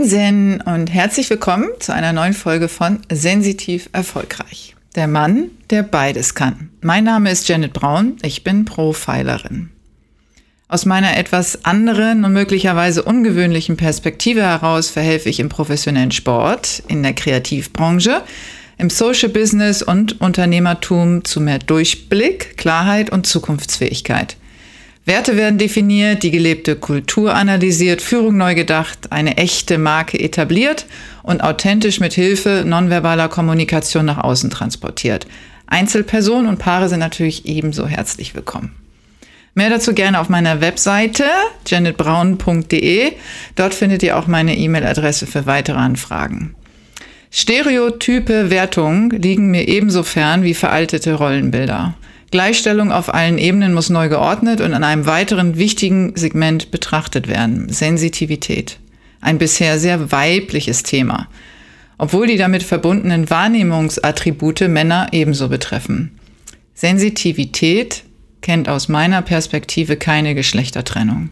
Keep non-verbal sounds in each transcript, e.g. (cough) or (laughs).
Moin Zen und herzlich willkommen zu einer neuen Folge von Sensitiv Erfolgreich. Der Mann, der beides kann. Mein Name ist Janet Braun, ich bin Profilerin. Aus meiner etwas anderen und möglicherweise ungewöhnlichen Perspektive heraus verhelfe ich im professionellen Sport, in der Kreativbranche, im Social Business und Unternehmertum zu mehr Durchblick, Klarheit und Zukunftsfähigkeit. Werte werden definiert, die gelebte Kultur analysiert, Führung neu gedacht, eine echte Marke etabliert und authentisch mit Hilfe nonverbaler Kommunikation nach außen transportiert. Einzelpersonen und Paare sind natürlich ebenso herzlich willkommen. Mehr dazu gerne auf meiner Webseite janetbraun.de. Dort findet ihr auch meine E-Mail-Adresse für weitere Anfragen. Stereotype Wertungen liegen mir ebenso fern wie veraltete Rollenbilder. Gleichstellung auf allen Ebenen muss neu geordnet und an einem weiteren wichtigen Segment betrachtet werden. Sensitivität. Ein bisher sehr weibliches Thema. Obwohl die damit verbundenen Wahrnehmungsattribute Männer ebenso betreffen. Sensitivität kennt aus meiner Perspektive keine Geschlechtertrennung.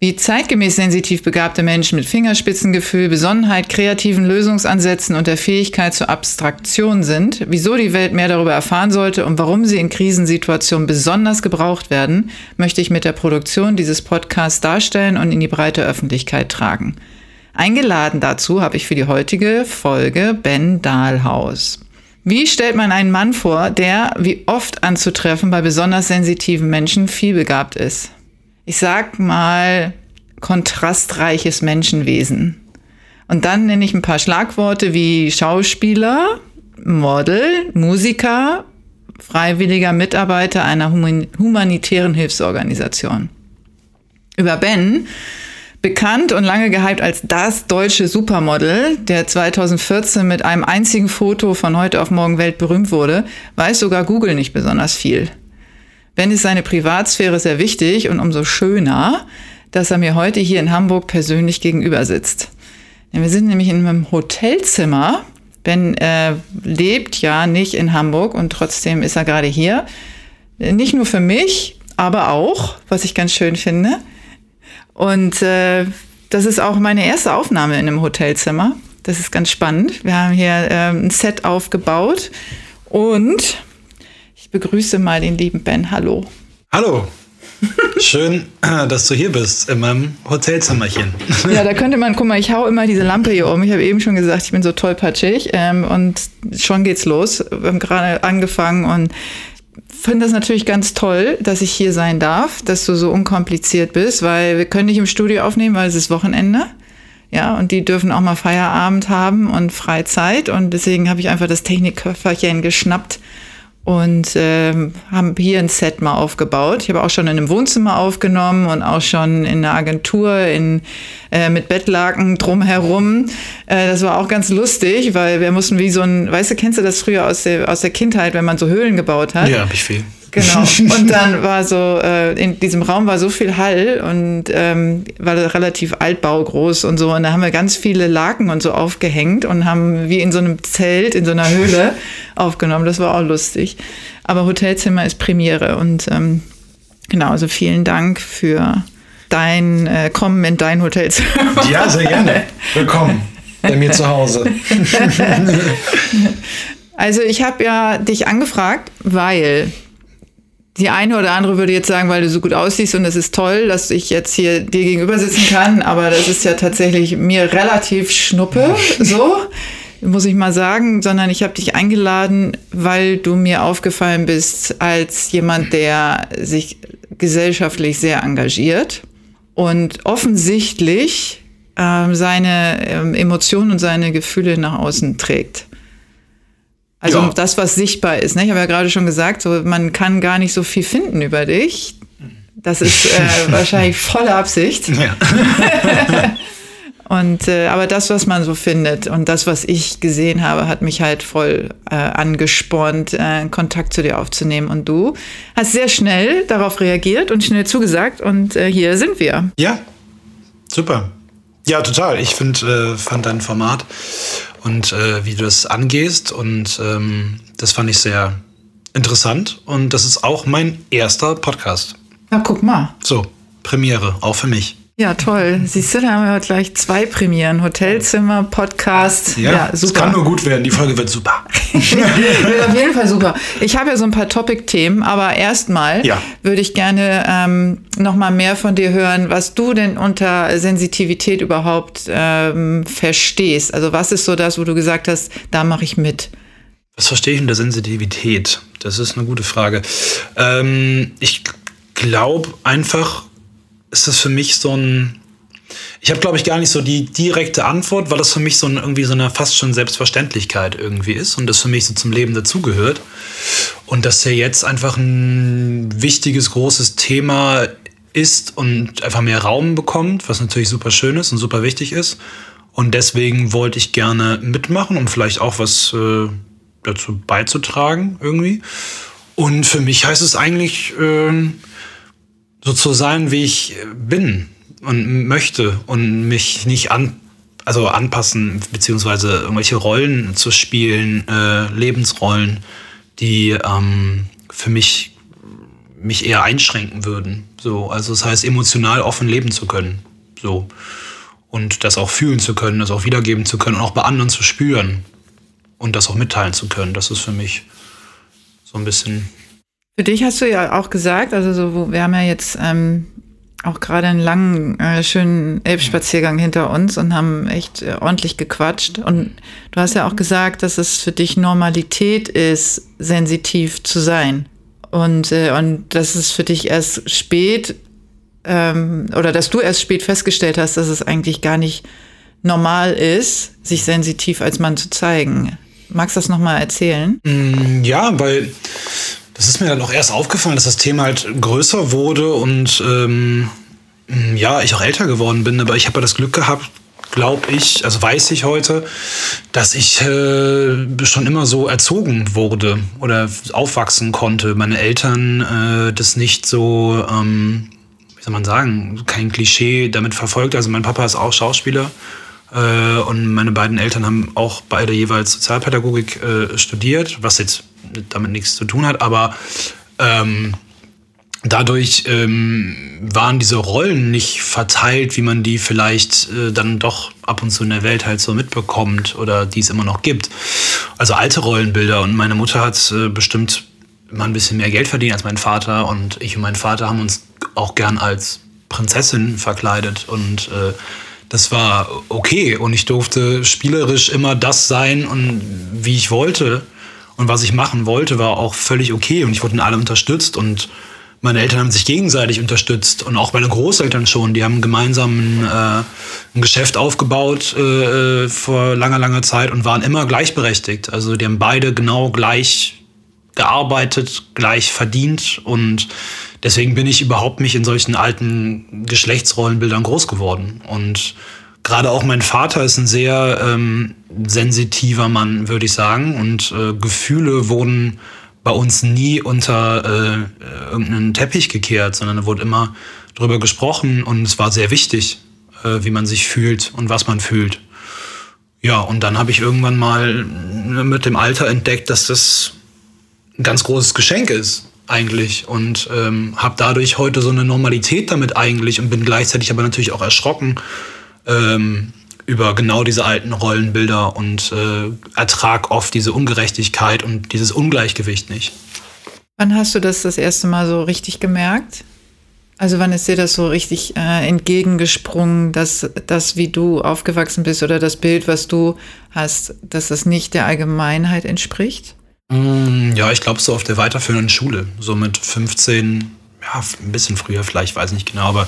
Wie zeitgemäß sensitiv begabte Menschen mit Fingerspitzengefühl, Besonnenheit, kreativen Lösungsansätzen und der Fähigkeit zur Abstraktion sind, wieso die Welt mehr darüber erfahren sollte und warum sie in Krisensituationen besonders gebraucht werden, möchte ich mit der Produktion dieses Podcasts darstellen und in die breite Öffentlichkeit tragen. Eingeladen dazu habe ich für die heutige Folge Ben Dahlhaus. Wie stellt man einen Mann vor, der, wie oft anzutreffen, bei besonders sensitiven Menschen vielbegabt ist? Ich sag mal, kontrastreiches Menschenwesen. Und dann nenne ich ein paar Schlagworte wie Schauspieler, Model, Musiker, freiwilliger Mitarbeiter einer humanitären Hilfsorganisation. Über Ben, bekannt und lange gehypt als das deutsche Supermodel, der 2014 mit einem einzigen Foto von heute auf morgen weltberühmt wurde, weiß sogar Google nicht besonders viel. Ben ist seine Privatsphäre sehr wichtig und umso schöner, dass er mir heute hier in Hamburg persönlich gegenüber sitzt. Wir sind nämlich in einem Hotelzimmer. Ben äh, lebt ja nicht in Hamburg und trotzdem ist er gerade hier. Nicht nur für mich, aber auch, was ich ganz schön finde. Und äh, das ist auch meine erste Aufnahme in einem Hotelzimmer. Das ist ganz spannend. Wir haben hier äh, ein Set aufgebaut und ich begrüße mal den lieben Ben. Hallo. Hallo. Schön, dass du hier bist in meinem Hotelzimmerchen. (laughs) Ja, da könnte man, guck mal, ich hau immer diese Lampe hier um. Ich habe eben schon gesagt, ich bin so tollpatschig ähm, und schon geht's los. Wir haben gerade angefangen und finde das natürlich ganz toll, dass ich hier sein darf, dass du so unkompliziert bist, weil wir können nicht im Studio aufnehmen, weil es ist Wochenende. Ja, und die dürfen auch mal Feierabend haben und Freizeit. Und deswegen habe ich einfach das Technikköfferchen geschnappt und ähm, haben hier ein Set mal aufgebaut. Ich habe auch schon in einem Wohnzimmer aufgenommen und auch schon in einer Agentur in, äh, mit Bettlaken drumherum. Äh, das war auch ganz lustig, weil wir mussten wie so ein, weißt du, kennst du das früher aus der, aus der Kindheit, wenn man so Höhlen gebaut hat? Ja, habe ich viel. Genau. (laughs) Und dann war so, äh, in diesem Raum war so viel Hall und ähm, war relativ altbaugroß und so. Und da haben wir ganz viele Laken und so aufgehängt und haben wie in so einem Zelt, in so einer Höhle (laughs) aufgenommen. Das war auch lustig. Aber Hotelzimmer ist Premiere und ähm, genau, also vielen Dank für dein äh, Kommen in dein Hotelzimmer. Ja, sehr gerne. (laughs) Willkommen bei mir zu Hause. Also ich habe ja dich angefragt, weil die eine oder andere würde jetzt sagen, weil du so gut aussiehst und es ist toll, dass ich jetzt hier dir gegenüber sitzen kann, aber das ist ja tatsächlich mir relativ schnuppe, (laughs) so muss ich mal sagen, sondern ich habe dich eingeladen, weil du mir aufgefallen bist als jemand, der sich gesellschaftlich sehr engagiert und offensichtlich äh, seine äh, Emotionen und seine Gefühle nach außen trägt. Also ja. das, was sichtbar ist. Ne? Ich habe ja gerade schon gesagt, so, man kann gar nicht so viel finden über dich. Das ist äh, (laughs) wahrscheinlich volle Absicht. Ja. (laughs) und äh, aber das, was man so findet und das, was ich gesehen habe, hat mich halt voll äh, angespornt, äh, Kontakt zu dir aufzunehmen. Und du hast sehr schnell darauf reagiert und schnell zugesagt. Und äh, hier sind wir. Ja, super. Ja, total. Ich find, äh, fand dein Format und äh, wie du das angehst. Und ähm, das fand ich sehr interessant. Und das ist auch mein erster Podcast. Na, guck mal. So, Premiere, auch für mich. Ja, toll. Siehst du, da haben wir gleich zwei Premieren. Hotelzimmer, Podcast. Ja, ja super. Es kann nur gut werden. Die Folge wird super. (laughs) wird auf jeden Fall super. Ich habe ja so ein paar Topic-Themen, aber erstmal ja. würde ich gerne ähm, noch mal mehr von dir hören, was du denn unter Sensitivität überhaupt ähm, verstehst. Also was ist so das, wo du gesagt hast, da mache ich mit? Was verstehe ich unter Sensitivität? Das ist eine gute Frage. Ähm, ich glaube einfach, ist das für mich so ein. Ich habe, glaube ich, gar nicht so die direkte Antwort, weil das für mich so ein, irgendwie so eine fast schon Selbstverständlichkeit irgendwie ist und das für mich so zum Leben dazugehört. Und dass er jetzt einfach ein wichtiges, großes Thema ist und einfach mehr Raum bekommt, was natürlich super schön ist und super wichtig ist. Und deswegen wollte ich gerne mitmachen, um vielleicht auch was äh, dazu beizutragen irgendwie. Und für mich heißt es eigentlich, äh, so zu sein, wie ich bin und möchte und mich nicht an, also anpassen, beziehungsweise irgendwelche Rollen zu spielen, äh, Lebensrollen, die ähm, für mich mich eher einschränken würden. So, also das heißt, emotional offen leben zu können. So. Und das auch fühlen zu können, das auch wiedergeben zu können und auch bei anderen zu spüren und das auch mitteilen zu können. Das ist für mich so ein bisschen für dich hast du ja auch gesagt, also so, wir haben ja jetzt ähm, auch gerade einen langen, äh, schönen Elbspaziergang hinter uns und haben echt äh, ordentlich gequatscht. Und du hast ja auch gesagt, dass es für dich Normalität ist, sensitiv zu sein. Und, äh, und dass es für dich erst spät ähm, oder dass du erst spät festgestellt hast, dass es eigentlich gar nicht normal ist, sich sensitiv als Mann zu zeigen. Magst du das nochmal erzählen? Mm, ja, weil das ist mir dann auch erst aufgefallen, dass das Thema halt größer wurde und ähm, ja, ich auch älter geworden bin. Aber ich habe ja das Glück gehabt, glaube ich, also weiß ich heute, dass ich äh, schon immer so erzogen wurde oder aufwachsen konnte. Meine Eltern äh, das nicht so, ähm, wie soll man sagen, kein Klischee damit verfolgt. Also mein Papa ist auch Schauspieler äh, und meine beiden Eltern haben auch beide jeweils Sozialpädagogik äh, studiert, was jetzt damit nichts zu tun hat, aber ähm, dadurch ähm, waren diese Rollen nicht verteilt, wie man die vielleicht äh, dann doch ab und zu in der Welt halt so mitbekommt oder die es immer noch gibt. Also alte Rollenbilder. Und meine Mutter hat äh, bestimmt mal ein bisschen mehr Geld verdient als mein Vater. Und ich und mein Vater haben uns auch gern als Prinzessin verkleidet. Und äh, das war okay und ich durfte spielerisch immer das sein und wie ich wollte und was ich machen wollte war auch völlig okay und ich wurde in allem unterstützt und meine Eltern haben sich gegenseitig unterstützt und auch meine Großeltern schon. Die haben gemeinsam ein, äh, ein Geschäft aufgebaut äh, äh vor langer, langer Zeit und waren immer gleichberechtigt. Also die haben beide genau gleich gearbeitet, gleich verdient und deswegen bin ich überhaupt nicht in solchen alten Geschlechtsrollenbildern groß geworden. Und gerade auch mein Vater ist ein sehr ähm, sensitiver Mann, würde ich sagen. Und äh, Gefühle wurden bei uns nie unter äh, irgendeinen Teppich gekehrt, sondern da wurde immer drüber gesprochen und es war sehr wichtig, äh, wie man sich fühlt und was man fühlt. Ja, und dann habe ich irgendwann mal mit dem Alter entdeckt, dass das ein ganz großes Geschenk ist eigentlich und ähm, habe dadurch heute so eine Normalität damit eigentlich und bin gleichzeitig aber natürlich auch erschrocken ähm, über genau diese alten Rollenbilder und äh, ertrag oft diese Ungerechtigkeit und dieses Ungleichgewicht nicht. Wann hast du das das erste Mal so richtig gemerkt? Also wann ist dir das so richtig äh, entgegengesprungen, dass das, wie du aufgewachsen bist oder das Bild, was du hast, dass das nicht der Allgemeinheit entspricht? Mm, ja, ich glaube so auf der weiterführenden Schule, so mit 15, ja, ein bisschen früher vielleicht, weiß ich nicht genau, aber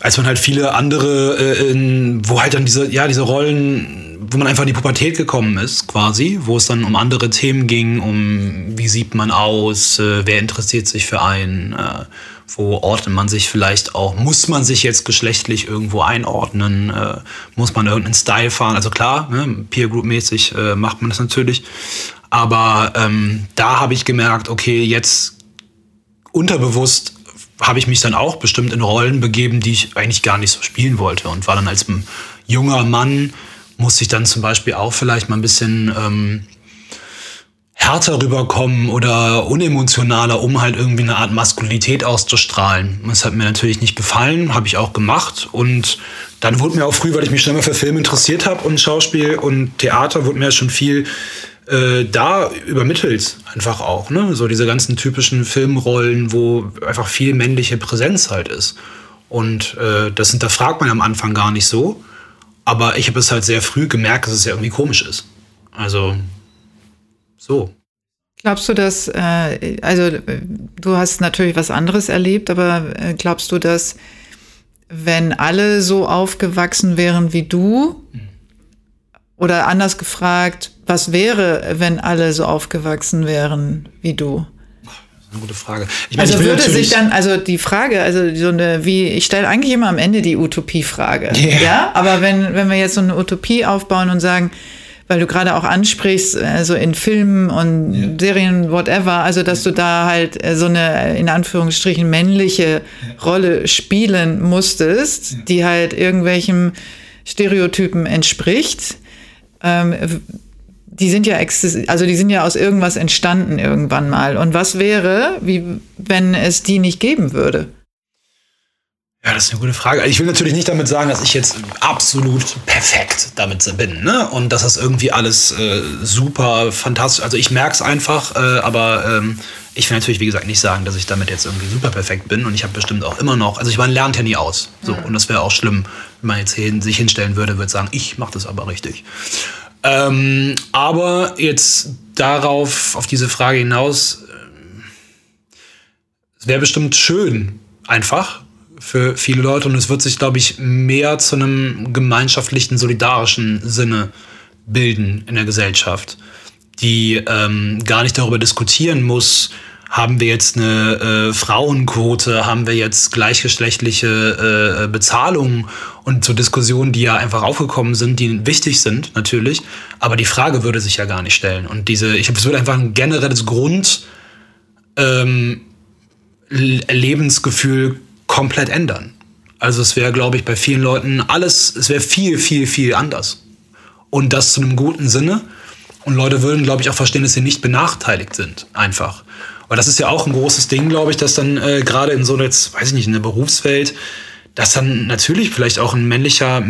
als man halt viele andere, äh, in, wo halt dann diese, ja, diese Rollen, wo man einfach in die Pubertät gekommen ist, quasi, wo es dann um andere Themen ging, um wie sieht man aus, äh, wer interessiert sich für einen, äh, wo ordnet man sich vielleicht auch, muss man sich jetzt geschlechtlich irgendwo einordnen, äh, muss man irgendeinen Style fahren, also klar, ne, Peer Group mäßig äh, macht man das natürlich, aber ähm, da habe ich gemerkt, okay, jetzt unterbewusst habe ich mich dann auch bestimmt in Rollen begeben, die ich eigentlich gar nicht so spielen wollte und war dann als junger Mann, musste ich dann zum Beispiel auch vielleicht mal ein bisschen ähm, härter rüberkommen oder unemotionaler, um halt irgendwie eine Art Maskulinität auszustrahlen. Das hat mir natürlich nicht gefallen, habe ich auch gemacht. Und dann wurde mir auch früh, weil ich mich schon immer für Film interessiert habe und Schauspiel und Theater, wurde mir schon viel äh, da übermittelt einfach auch. Ne? So diese ganzen typischen Filmrollen, wo einfach viel männliche Präsenz halt ist. Und äh, das hinterfragt man am Anfang gar nicht so. Aber ich habe es halt sehr früh gemerkt, dass es ja irgendwie komisch ist. Also so. Glaubst du, dass, äh, also du hast natürlich was anderes erlebt, aber äh, glaubst du, dass wenn alle so aufgewachsen wären wie du, oder anders gefragt, was wäre, wenn alle so aufgewachsen wären wie du? Eine gute Frage. Ich meine, also würde sich dann, also die Frage, also so eine, wie, ich stelle eigentlich immer am Ende die Utopie-Frage. Yeah. Ja, aber wenn, wenn wir jetzt so eine Utopie aufbauen und sagen, weil du gerade auch ansprichst, also in Filmen und ja. Serien, whatever, also dass du da halt äh, so eine in Anführungsstrichen männliche ja. Rolle spielen musstest, ja. die halt irgendwelchen Stereotypen entspricht. Ähm, die sind ja also die sind ja aus irgendwas entstanden irgendwann mal. Und was wäre, wie wenn es die nicht geben würde? Ja, das ist eine gute Frage. Ich will natürlich nicht damit sagen, dass ich jetzt absolut perfekt damit bin, ne? Und dass das irgendwie alles äh, super fantastisch. Also ich merke es einfach, äh, aber ähm, ich will natürlich, wie gesagt, nicht sagen, dass ich damit jetzt irgendwie super perfekt bin. Und ich habe bestimmt auch immer noch. Also ich meine, lernt ja nie aus. So, mhm. und das wäre auch schlimm, wenn man jetzt hin, sich hinstellen würde, würde sagen, ich mache das aber richtig. Ähm, aber jetzt darauf, auf diese Frage hinaus, äh, es wäre bestimmt schön, einfach für viele Leute und es wird sich, glaube ich, mehr zu einem gemeinschaftlichen, solidarischen Sinne bilden in der Gesellschaft, die ähm, gar nicht darüber diskutieren muss, haben wir jetzt eine äh, Frauenquote, haben wir jetzt gleichgeschlechtliche äh, Bezahlung und so Diskussionen, die ja einfach aufgekommen sind, die wichtig sind natürlich, aber die Frage würde sich ja gar nicht stellen. Und diese, ich glaube, es würde einfach ein generelles Grund ähm, Lebensgefühl komplett ändern. Also es wäre, glaube ich, bei vielen Leuten alles, es wäre viel, viel, viel anders. Und das zu einem guten Sinne. Und Leute würden, glaube ich, auch verstehen, dass sie nicht benachteiligt sind, einfach. Weil das ist ja auch ein großes Ding, glaube ich, dass dann äh, gerade in so einer, weiß ich nicht, in der Berufswelt, dass dann natürlich vielleicht auch ein männlicher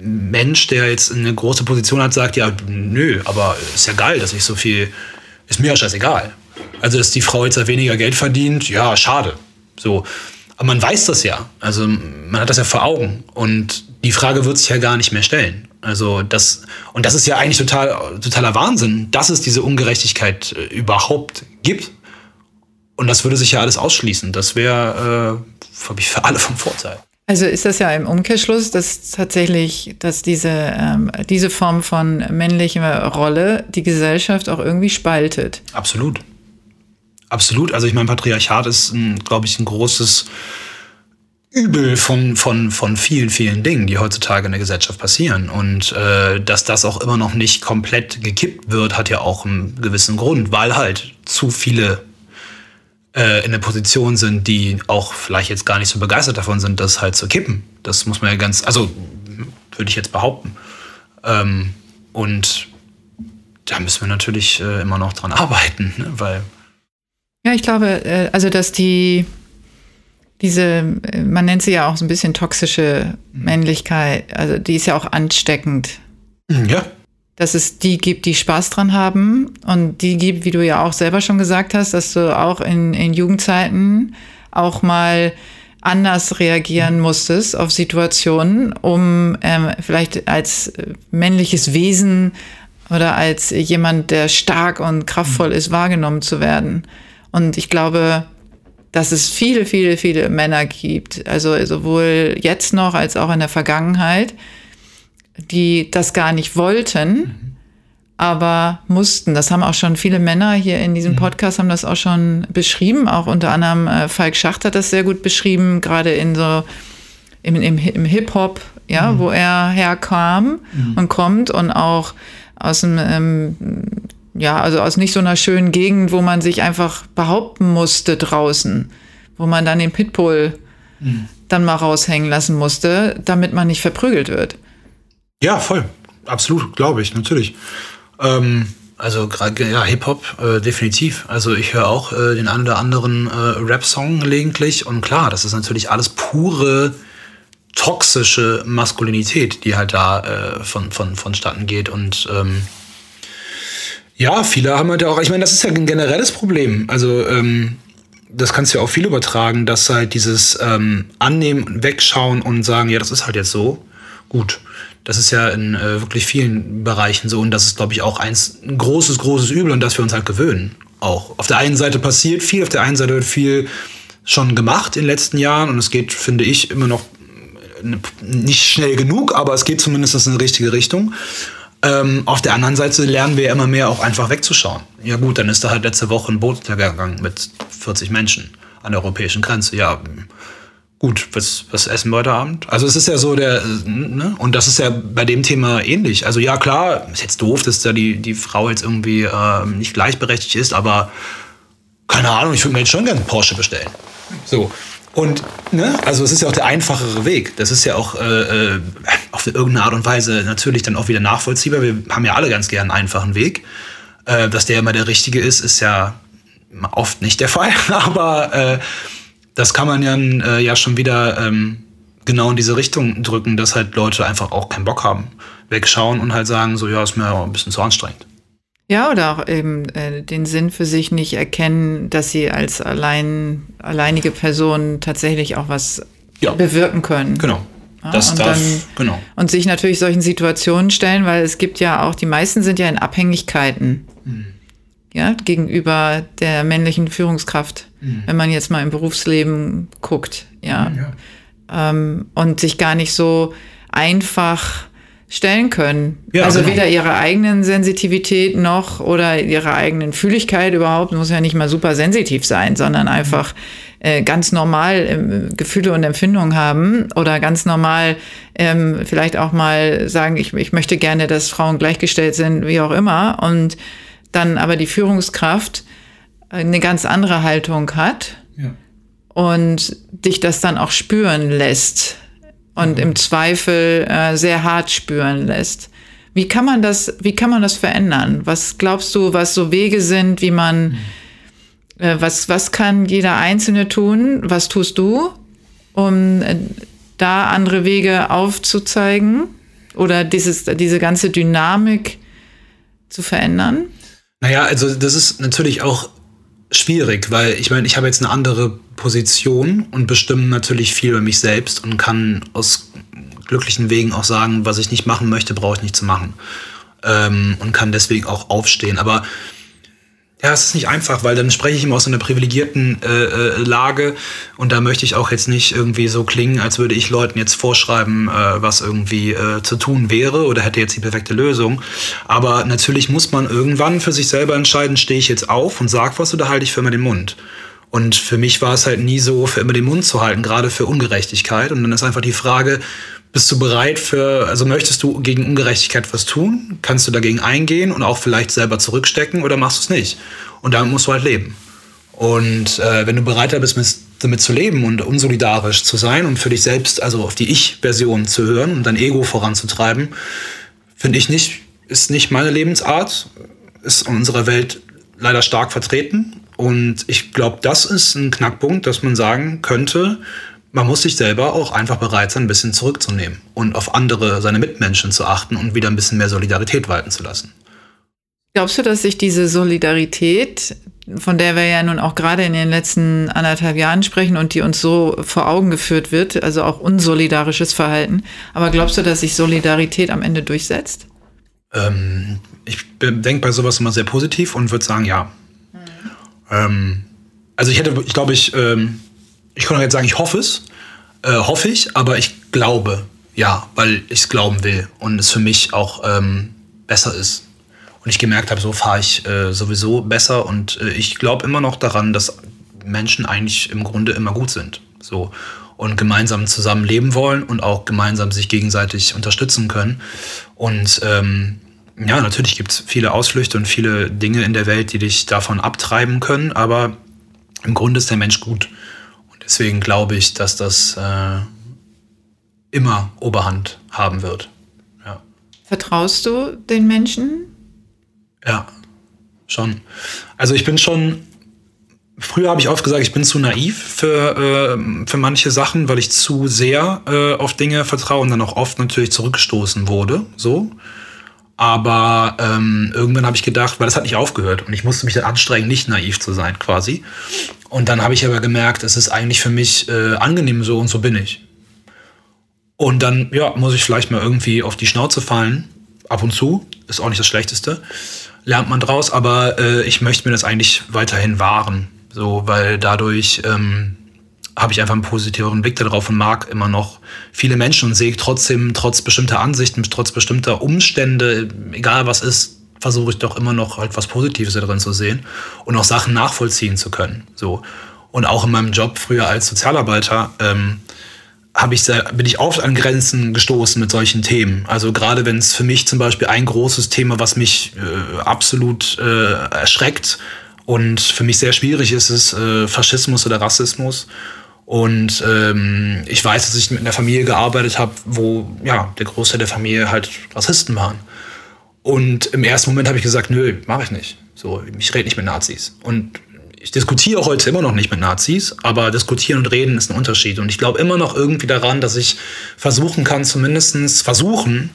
Mensch, der jetzt eine große Position hat, sagt, ja, nö, aber ist ja geil, dass ich so viel, ist mir ja scheißegal. Also, dass die Frau jetzt weniger Geld verdient, ja, schade. So. Aber man weiß das ja. Also man hat das ja vor Augen. Und die Frage wird sich ja gar nicht mehr stellen. Also das, und das ist ja eigentlich total, totaler Wahnsinn, dass es diese Ungerechtigkeit äh, überhaupt gibt. Und das würde sich ja alles ausschließen. Das wäre, äh, ich, für alle vom Vorteil. Also ist das ja im Umkehrschluss, dass tatsächlich, dass diese, ähm, diese Form von männlicher Rolle die Gesellschaft auch irgendwie spaltet. Absolut. Absolut. Also ich meine, Patriarchat ist, glaube ich, ein großes Übel von, von, von vielen, vielen Dingen, die heutzutage in der Gesellschaft passieren. Und äh, dass das auch immer noch nicht komplett gekippt wird, hat ja auch einen gewissen Grund, weil halt zu viele äh, in der Position sind, die auch vielleicht jetzt gar nicht so begeistert davon sind, das halt zu kippen. Das muss man ja ganz, also würde ich jetzt behaupten. Ähm, und da müssen wir natürlich äh, immer noch dran arbeiten, ne? weil ja, ich glaube, äh, also dass die diese, man nennt sie ja auch so ein bisschen toxische Männlichkeit, also die ist ja auch ansteckend. Mhm, ja. Dass es die gibt, die Spaß dran haben und die gibt, wie du ja auch selber schon gesagt hast, dass du auch in, in Jugendzeiten auch mal anders reagieren musstest auf Situationen, um ähm, vielleicht als männliches Wesen oder als jemand, der stark und kraftvoll ist, wahrgenommen zu werden. Und ich glaube, dass es viele, viele, viele Männer gibt, also sowohl jetzt noch als auch in der Vergangenheit, die das gar nicht wollten, mhm. aber mussten. Das haben auch schon viele Männer hier in diesem mhm. Podcast haben das auch schon beschrieben. Auch unter anderem äh, Falk Schacht hat das sehr gut beschrieben, gerade in so im, im, im Hip Hop, ja, mhm. wo er herkam mhm. und kommt und auch aus dem ähm, ja, also aus nicht so einer schönen Gegend, wo man sich einfach behaupten musste draußen, wo man dann den Pitbull mhm. dann mal raushängen lassen musste, damit man nicht verprügelt wird. Ja, voll. Absolut, glaube ich, natürlich. Ähm, Also gerade ja, Hip-Hop äh, definitiv. Also ich höre auch äh, den einen oder anderen äh, Rap-Song gelegentlich und klar, das ist natürlich alles pure toxische Maskulinität, die halt da äh, von, von, vonstatten geht. Und ähm, ja, viele haben halt auch, ich meine, das ist ja ein generelles Problem. Also ähm, das kannst du ja auch viel übertragen, dass halt dieses ähm, Annehmen, Wegschauen und sagen, ja, das ist halt jetzt so. Gut. Das ist ja in äh, wirklich vielen Bereichen so und das ist, glaube ich, auch eins, ein großes, großes Übel und das wir uns halt gewöhnen. Auch. Auf der einen Seite passiert viel, auf der einen Seite wird viel schon gemacht in den letzten Jahren und es geht, finde ich, immer noch nicht schnell genug, aber es geht zumindest in die richtige Richtung. Ähm, auf der anderen Seite lernen wir immer mehr auch einfach wegzuschauen. Ja gut, dann ist da halt letzte Woche ein Boot gegangen mit 40 Menschen an der europäischen Grenze. Ja, gut, was, was essen wir heute Abend? Also es ist ja so der, ne? und das ist ja bei dem Thema ähnlich. Also ja klar, ist jetzt doof, dass da die, die Frau jetzt irgendwie äh, nicht gleichberechtigt ist, aber keine Ahnung, ich würde mir jetzt schon gerne Porsche bestellen. So, und, ne, also es ist ja auch der einfachere Weg. Das ist ja auch äh, äh, auf irgendeine Art und Weise natürlich dann auch wieder nachvollziehbar. Wir haben ja alle ganz gern einen einfachen Weg. Äh, dass der immer der richtige ist, ist ja oft nicht der (laughs) Fall. Aber äh, das kann man ja, äh, ja schon wieder ähm, genau in diese Richtung drücken, dass halt Leute einfach auch keinen Bock haben. Wegschauen und halt sagen, so ja, ist mir auch ein bisschen zu anstrengend. Ja, oder auch eben äh, den Sinn für sich nicht erkennen, dass sie als allein, alleinige Person tatsächlich auch was ja. bewirken können. Genau. Ja, das und, darf, dann, genau. und sich natürlich solchen Situationen stellen, weil es gibt ja auch, die meisten sind ja in Abhängigkeiten. Mhm. Ja, gegenüber der männlichen Führungskraft, mhm. wenn man jetzt mal im Berufsleben guckt, ja. ja. Ähm, und sich gar nicht so einfach stellen können. Ja, also genau. weder ihre eigenen Sensitivität noch oder ihre eigenen Fühligkeit überhaupt, muss ja nicht mal super sensitiv sein, sondern einfach äh, ganz normal ähm, Gefühle und Empfindungen haben oder ganz normal ähm, vielleicht auch mal sagen, ich, ich möchte gerne, dass Frauen gleichgestellt sind, wie auch immer. Und dann aber die Führungskraft eine ganz andere Haltung hat ja. und dich das dann auch spüren lässt und mhm. im Zweifel äh, sehr hart spüren lässt. Wie kann man das, wie kann man das verändern? Was glaubst du, was so Wege sind, wie man, mhm. Äh, was, was kann jeder Einzelne tun? Was tust du, um äh, da andere Wege aufzuzeigen oder dieses, diese ganze Dynamik zu verändern? Naja, also das ist natürlich auch schwierig, weil ich meine, ich habe jetzt eine andere Position und bestimme natürlich viel über mich selbst und kann aus glücklichen Wegen auch sagen, was ich nicht machen möchte, brauche ich nicht zu machen. Ähm, und kann deswegen auch aufstehen. Aber ja, es ist nicht einfach, weil dann spreche ich immer aus einer privilegierten äh, äh, Lage und da möchte ich auch jetzt nicht irgendwie so klingen, als würde ich Leuten jetzt vorschreiben, äh, was irgendwie äh, zu tun wäre oder hätte jetzt die perfekte Lösung. Aber natürlich muss man irgendwann für sich selber entscheiden, stehe ich jetzt auf und sag was oder halte ich für immer den Mund. Und für mich war es halt nie so, für immer den Mund zu halten, gerade für Ungerechtigkeit. Und dann ist einfach die Frage, bist du bereit für, also möchtest du gegen Ungerechtigkeit was tun? Kannst du dagegen eingehen und auch vielleicht selber zurückstecken oder machst du es nicht? Und damit musst du halt leben. Und äh, wenn du bereiter bist, mit, damit zu leben und unsolidarisch zu sein und für dich selbst, also auf die Ich-Version zu hören und dein Ego voranzutreiben, finde ich nicht, ist nicht meine Lebensart, ist in unserer Welt leider stark vertreten. Und ich glaube, das ist ein Knackpunkt, dass man sagen könnte, man muss sich selber auch einfach bereit sein, ein bisschen zurückzunehmen und auf andere, seine Mitmenschen zu achten und wieder ein bisschen mehr Solidarität walten zu lassen. Glaubst du, dass sich diese Solidarität, von der wir ja nun auch gerade in den letzten anderthalb Jahren sprechen und die uns so vor Augen geführt wird, also auch unsolidarisches Verhalten, aber glaubst du, dass sich Solidarität am Ende durchsetzt? Ähm, ich denke bei sowas immer sehr positiv und würde sagen, ja. Ähm, also ich hätte, ich glaube, ich ähm, ich kann jetzt sagen, ich hoffe es, äh, hoffe ich, aber ich glaube, ja, weil ich es glauben will und es für mich auch ähm, besser ist. Und ich gemerkt habe, so fahre ich äh, sowieso besser und äh, ich glaube immer noch daran, dass Menschen eigentlich im Grunde immer gut sind. So. Und gemeinsam zusammen leben wollen und auch gemeinsam sich gegenseitig unterstützen können. Und ähm, ja, natürlich gibt es viele Ausflüchte und viele Dinge in der Welt, die dich davon abtreiben können, aber im Grunde ist der Mensch gut. Deswegen glaube ich, dass das äh, immer Oberhand haben wird. Ja. Vertraust du den Menschen? Ja, schon. Also ich bin schon. Früher habe ich oft gesagt, ich bin zu naiv für, äh, für manche Sachen, weil ich zu sehr äh, auf Dinge vertraue und dann auch oft natürlich zurückgestoßen wurde. So. Aber ähm, irgendwann habe ich gedacht, weil das hat nicht aufgehört und ich musste mich dann anstrengen, nicht naiv zu sein quasi. Und dann habe ich aber gemerkt, es ist eigentlich für mich äh, angenehm so und so bin ich. Und dann, ja, muss ich vielleicht mal irgendwie auf die Schnauze fallen. Ab und zu. Ist auch nicht das Schlechteste. Lernt man draus, aber äh, ich möchte mir das eigentlich weiterhin wahren. So, weil dadurch ähm, habe ich einfach einen positiveren Blick darauf und mag immer noch viele Menschen und sehe trotzdem, trotz bestimmter Ansichten, trotz bestimmter Umstände, egal was ist, versuche ich doch immer noch halt was Positives darin zu sehen und auch Sachen nachvollziehen zu können. So. Und auch in meinem Job früher als Sozialarbeiter ähm, habe ich sehr, bin ich oft an Grenzen gestoßen mit solchen Themen. Also gerade wenn es für mich zum Beispiel ein großes Thema, was mich äh, absolut äh, erschreckt und für mich sehr schwierig ist, ist äh, Faschismus oder Rassismus. Und ähm, ich weiß, dass ich mit einer Familie gearbeitet habe, wo ja der Großteil der Familie halt Rassisten waren. Und im ersten Moment habe ich gesagt, nö, mache ich nicht. So, ich rede nicht mit Nazis. Und ich diskutiere heute immer noch nicht mit Nazis, aber diskutieren und reden ist ein Unterschied. Und ich glaube immer noch irgendwie daran, dass ich versuchen kann, zumindest versuchen,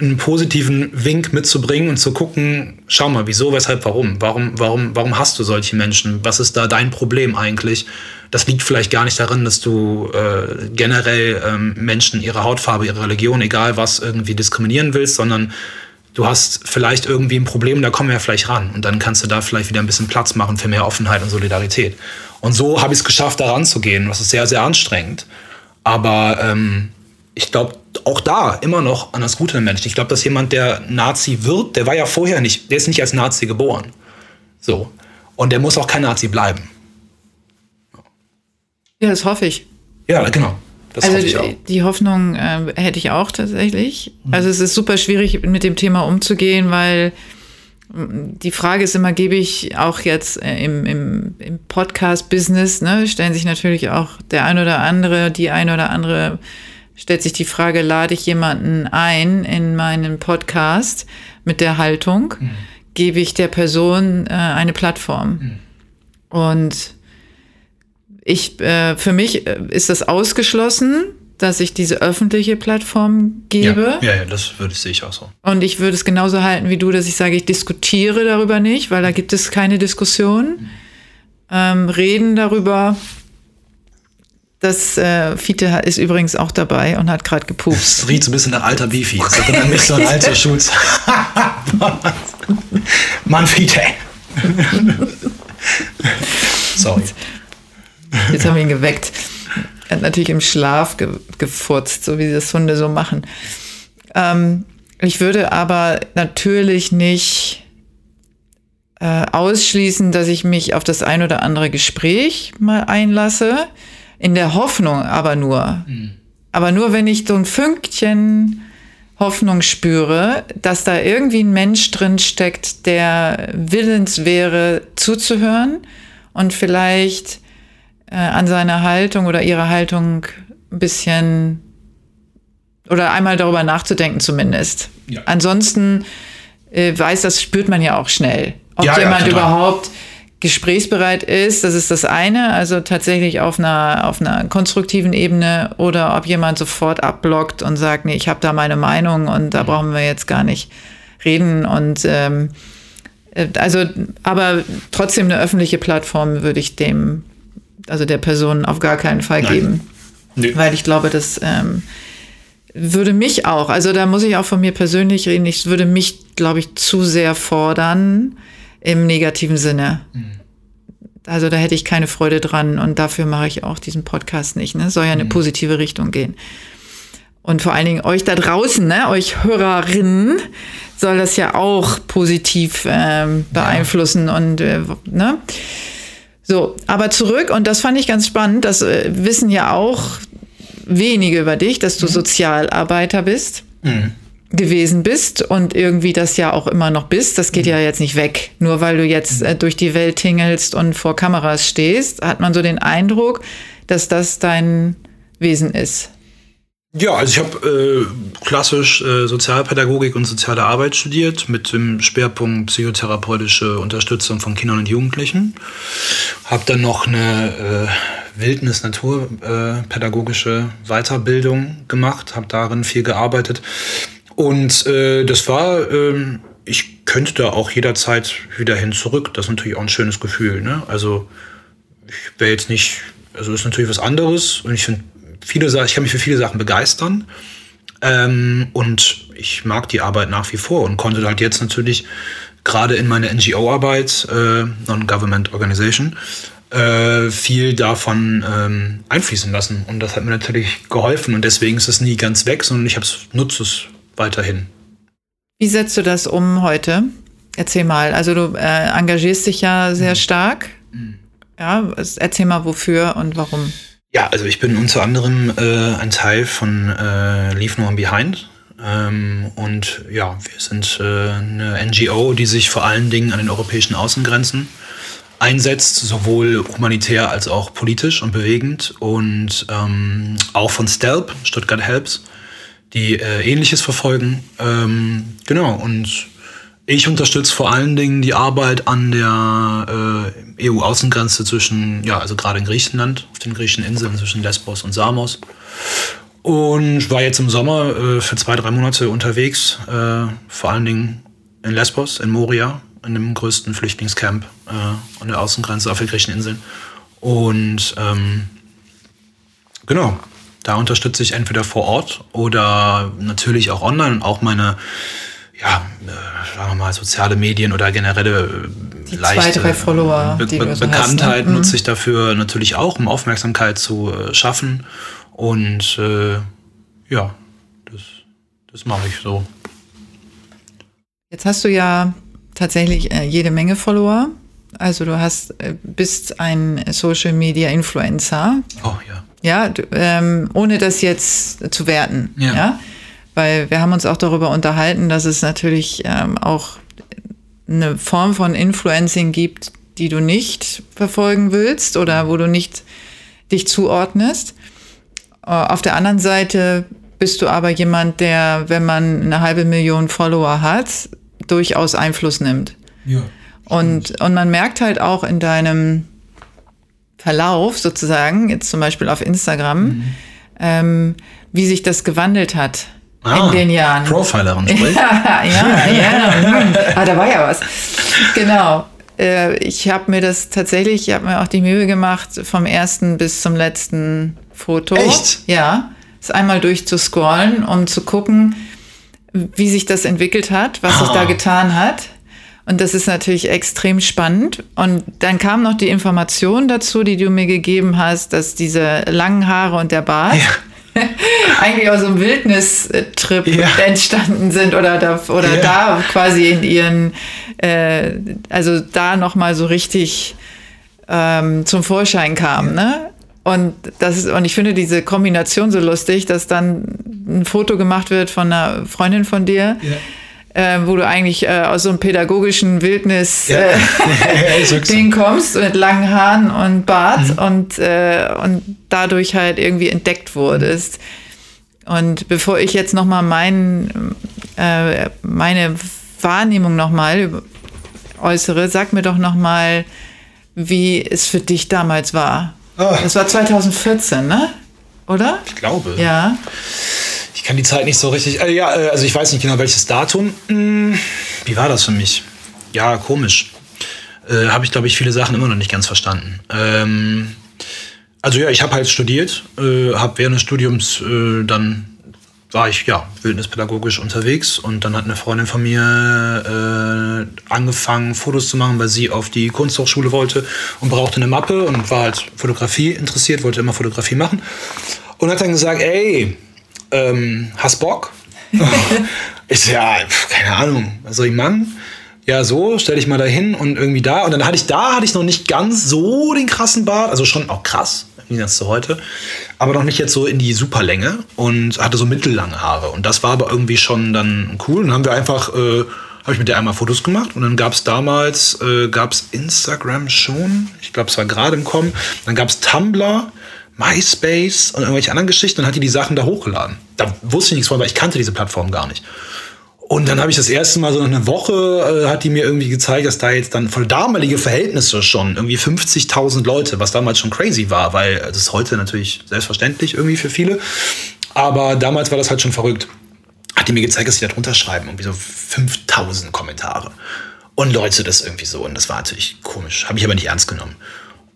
einen positiven Wink mitzubringen und zu gucken, schau mal, wieso, weshalb, warum? Warum, warum, warum hast du solche Menschen? Was ist da dein Problem eigentlich? Das liegt vielleicht gar nicht darin, dass du äh, generell ähm, Menschen ihre Hautfarbe, ihre Religion, egal was, irgendwie diskriminieren willst, sondern du hast vielleicht irgendwie ein Problem, da kommen wir ja vielleicht ran. Und dann kannst du da vielleicht wieder ein bisschen Platz machen für mehr Offenheit und Solidarität. Und so habe ich es geschafft, da ranzugehen. Das ist sehr, sehr anstrengend. Aber ähm, ich glaube auch da immer noch an das Gute im Menschen. Ich glaube, dass jemand, der Nazi wird, der war ja vorher nicht, der ist nicht als Nazi geboren. So. Und der muss auch kein Nazi bleiben. Ja, das hoffe ich. Ja, genau. Das also die, die, Hoffnung äh, hätte ich auch tatsächlich. Mhm. Also es ist super schwierig, mit dem Thema umzugehen, weil mm, die Frage ist immer, gebe ich auch jetzt äh, im, im, im Podcast-Business, ne, stellen sich natürlich auch der ein oder andere, die ein oder andere, stellt sich die Frage, lade ich jemanden ein in meinen Podcast mit der Haltung, mhm. gebe ich der Person äh, eine Plattform. Mhm. Und ich, äh, für mich äh, ist das ausgeschlossen, dass ich diese öffentliche Plattform gebe. Ja, ja, ja das würde ich ich auch so. Und ich würde es genauso halten wie du, dass ich sage, ich diskutiere darüber nicht, weil da gibt es keine Diskussion. Mhm. Ähm, reden darüber. Das äh, Fiete ist übrigens auch dabei und hat gerade gepupst. Das (laughs) riecht so ein bisschen nach alter Bifi. Das erinnert mich so an alte Schulz. (laughs) Mann, Fiete. Sorry. Jetzt haben wir ihn geweckt. Er hat natürlich im Schlaf ge gefurzt, so wie das Hunde so machen. Ähm, ich würde aber natürlich nicht äh, ausschließen, dass ich mich auf das ein oder andere Gespräch mal einlasse. In der Hoffnung aber nur. Mhm. Aber nur, wenn ich so ein Fünkchen Hoffnung spüre, dass da irgendwie ein Mensch drin steckt, der willens wäre, zuzuhören und vielleicht äh, an seiner Haltung oder ihrer Haltung ein bisschen oder einmal darüber nachzudenken zumindest. Ja. Ansonsten äh, weiß, das spürt man ja auch schnell. Ob ja, jemand ja, überhaupt gesprächsbereit ist, das ist das eine, also tatsächlich auf einer, auf einer konstruktiven Ebene oder ob jemand sofort abblockt und sagt, nee, ich habe da meine Meinung und da mhm. brauchen wir jetzt gar nicht reden und ähm, äh, also, aber trotzdem eine öffentliche Plattform würde ich dem also der Person auf gar keinen Fall Nein. geben. Nee. Weil ich glaube, das ähm, würde mich auch, also da muss ich auch von mir persönlich reden, ich würde mich, glaube ich, zu sehr fordern im negativen Sinne. Mhm. Also da hätte ich keine Freude dran und dafür mache ich auch diesen Podcast nicht. Ne? Soll ja eine mhm. positive Richtung gehen. Und vor allen Dingen euch da draußen, ne, euch Hörerinnen, soll das ja auch positiv ähm, beeinflussen ja. und äh, ne. So, aber zurück, und das fand ich ganz spannend, das äh, wissen ja auch wenige über dich, dass du mhm. Sozialarbeiter bist. Mhm. Gewesen bist und irgendwie das ja auch immer noch bist. Das geht mhm. ja jetzt nicht weg. Nur weil du jetzt mhm. äh, durch die Welt tingelst und vor Kameras stehst, hat man so den Eindruck, dass das dein Wesen ist. Ja, also ich habe äh, klassisch äh, Sozialpädagogik und soziale Arbeit studiert mit dem Schwerpunkt psychotherapeutische Unterstützung von Kindern und Jugendlichen. Habe dann noch eine äh, Wildnis-Naturpädagogische Weiterbildung gemacht, habe darin viel gearbeitet. Und äh, das war, äh, ich könnte da auch jederzeit wieder hin zurück. Das ist natürlich auch ein schönes Gefühl. Ne? Also ich wäre jetzt nicht, also ist natürlich was anderes und ich finde viele Sachen, ich kann mich für viele Sachen begeistern. Ähm, und ich mag die Arbeit nach wie vor und konnte halt jetzt natürlich gerade in meiner NGO-Arbeit, äh, Non-Government Organization, äh, viel davon ähm, einfließen lassen. Und das hat mir natürlich geholfen und deswegen ist es nie ganz weg, sondern ich nutze es weiterhin. Wie setzt du das um heute? Erzähl mal. Also du äh, engagierst dich ja sehr mhm. stark. Mhm. Ja, erzähl mal wofür und warum. Ja, also ich bin unter anderem äh, ein Teil von äh, Leave No One Behind. Ähm, und ja, wir sind äh, eine NGO, die sich vor allen Dingen an den europäischen Außengrenzen einsetzt, sowohl humanitär als auch politisch und bewegend. Und ähm, auch von STELP, Stuttgart Helps, die äh, ähnliches verfolgen. Ähm, genau, und ich unterstütze vor allen Dingen die Arbeit an der äh, EU-Außengrenze zwischen, ja, also gerade in Griechenland, auf den griechischen Inseln zwischen Lesbos und Samos. Und war jetzt im Sommer äh, für zwei, drei Monate unterwegs, äh, vor allen Dingen in Lesbos, in Moria, in dem größten Flüchtlingscamp äh, an der Außengrenze auf den griechischen Inseln. Und ähm, genau, da unterstütze ich entweder vor Ort oder natürlich auch online und auch meine ja, äh, sagen wir mal, soziale Medien oder generelle äh, die leichte zwei, drei Follower, Be Be so Bekanntheit hast, ne? nutze ich dafür natürlich auch, um Aufmerksamkeit zu äh, schaffen. Und äh, ja, das, das mache ich so. Jetzt hast du ja tatsächlich äh, jede Menge Follower. Also du hast äh, bist ein Social Media Influencer. Oh ja. Ja, ähm, ohne das jetzt zu werten. ja? ja? Weil wir haben uns auch darüber unterhalten, dass es natürlich ähm, auch eine Form von Influencing gibt, die du nicht verfolgen willst oder wo du nicht dich zuordnest. Äh, auf der anderen Seite bist du aber jemand, der, wenn man eine halbe Million Follower hat, durchaus Einfluss nimmt. Ja. Und, und man merkt halt auch in deinem Verlauf sozusagen, jetzt zum Beispiel auf Instagram, mhm. ähm, wie sich das gewandelt hat ah, in den Jahren. Profilerin (laughs) sprich. ja, ja, ja. ah, da war ja was. Genau. Äh, ich habe mir das tatsächlich, ich habe mir auch die Mühe gemacht, vom ersten bis zum letzten Foto. Echt? Ja. Es einmal durchzuscrollen, um zu gucken, wie sich das entwickelt hat, was ah. sich da ah. getan hat. Und das ist natürlich extrem spannend. Und dann kam noch die Information dazu, die du mir gegeben hast, dass diese langen Haare und der Bart ja (laughs) eigentlich aus einem Wildnistrip ja. entstanden sind oder da, oder ja. da quasi in ihren, äh, also da nochmal so richtig ähm, zum Vorschein kam, ne? Und das ist, und ich finde diese Kombination so lustig, dass dann ein Foto gemacht wird von einer Freundin von dir. Ja äh, wo du eigentlich äh, aus so einem pädagogischen Wildnis ja. äh, (laughs) kommst mit langen Haaren und Bart mhm. und, äh, und dadurch halt irgendwie entdeckt wurdest. Und bevor ich jetzt nochmal mein, äh, meine Wahrnehmung nochmal äußere, sag mir doch nochmal, wie es für dich damals war. Oh. Das war 2014, ne? Oder? Ich glaube. Ja. Ich kann die Zeit nicht so richtig. Äh, ja, äh, also ich weiß nicht genau welches Datum. Hm, wie war das für mich? Ja, komisch. Äh, habe ich, glaube ich, viele Sachen immer noch nicht ganz verstanden. Ähm, also ja, ich habe halt studiert, äh, habe während des Studiums äh, dann war ich ja wildnispädagogisch unterwegs und dann hat eine Freundin von mir äh, angefangen Fotos zu machen, weil sie auf die Kunsthochschule wollte und brauchte eine Mappe und war halt Fotografie interessiert, wollte immer Fotografie machen und hat dann gesagt, ey, ähm, hast Bock? (laughs) ich so, ja, keine Ahnung, was soll ich machen? Ja, so, stell dich mal da hin und irgendwie da. Und dann hatte ich da, hatte ich noch nicht ganz so den krassen Bart, also schon auch krass, wie das zu heute, aber noch nicht jetzt so in die Superlänge und hatte so mittellange Haare. Und das war aber irgendwie schon dann cool. Und dann haben wir einfach, äh, habe ich mit der einmal Fotos gemacht und dann gab es damals, äh, gab es Instagram schon, ich glaube, es war gerade im Kommen, dann gab es Tumblr, MySpace und irgendwelche anderen Geschichten und hat die die Sachen da hochgeladen. Da wusste ich nichts von, weil ich kannte diese Plattform gar nicht. Und dann habe ich das erste Mal so nach einer Woche, äh, hat die mir irgendwie gezeigt, dass da jetzt dann voll damalige Verhältnisse schon irgendwie 50.000 Leute, was damals schon crazy war, weil das ist heute natürlich selbstverständlich irgendwie für viele. Aber damals war das halt schon verrückt. Hat die mir gezeigt, dass sie da drunter schreiben, irgendwie so 5.000 Kommentare. Und Leute das irgendwie so. Und das war natürlich komisch. Habe ich aber nicht ernst genommen.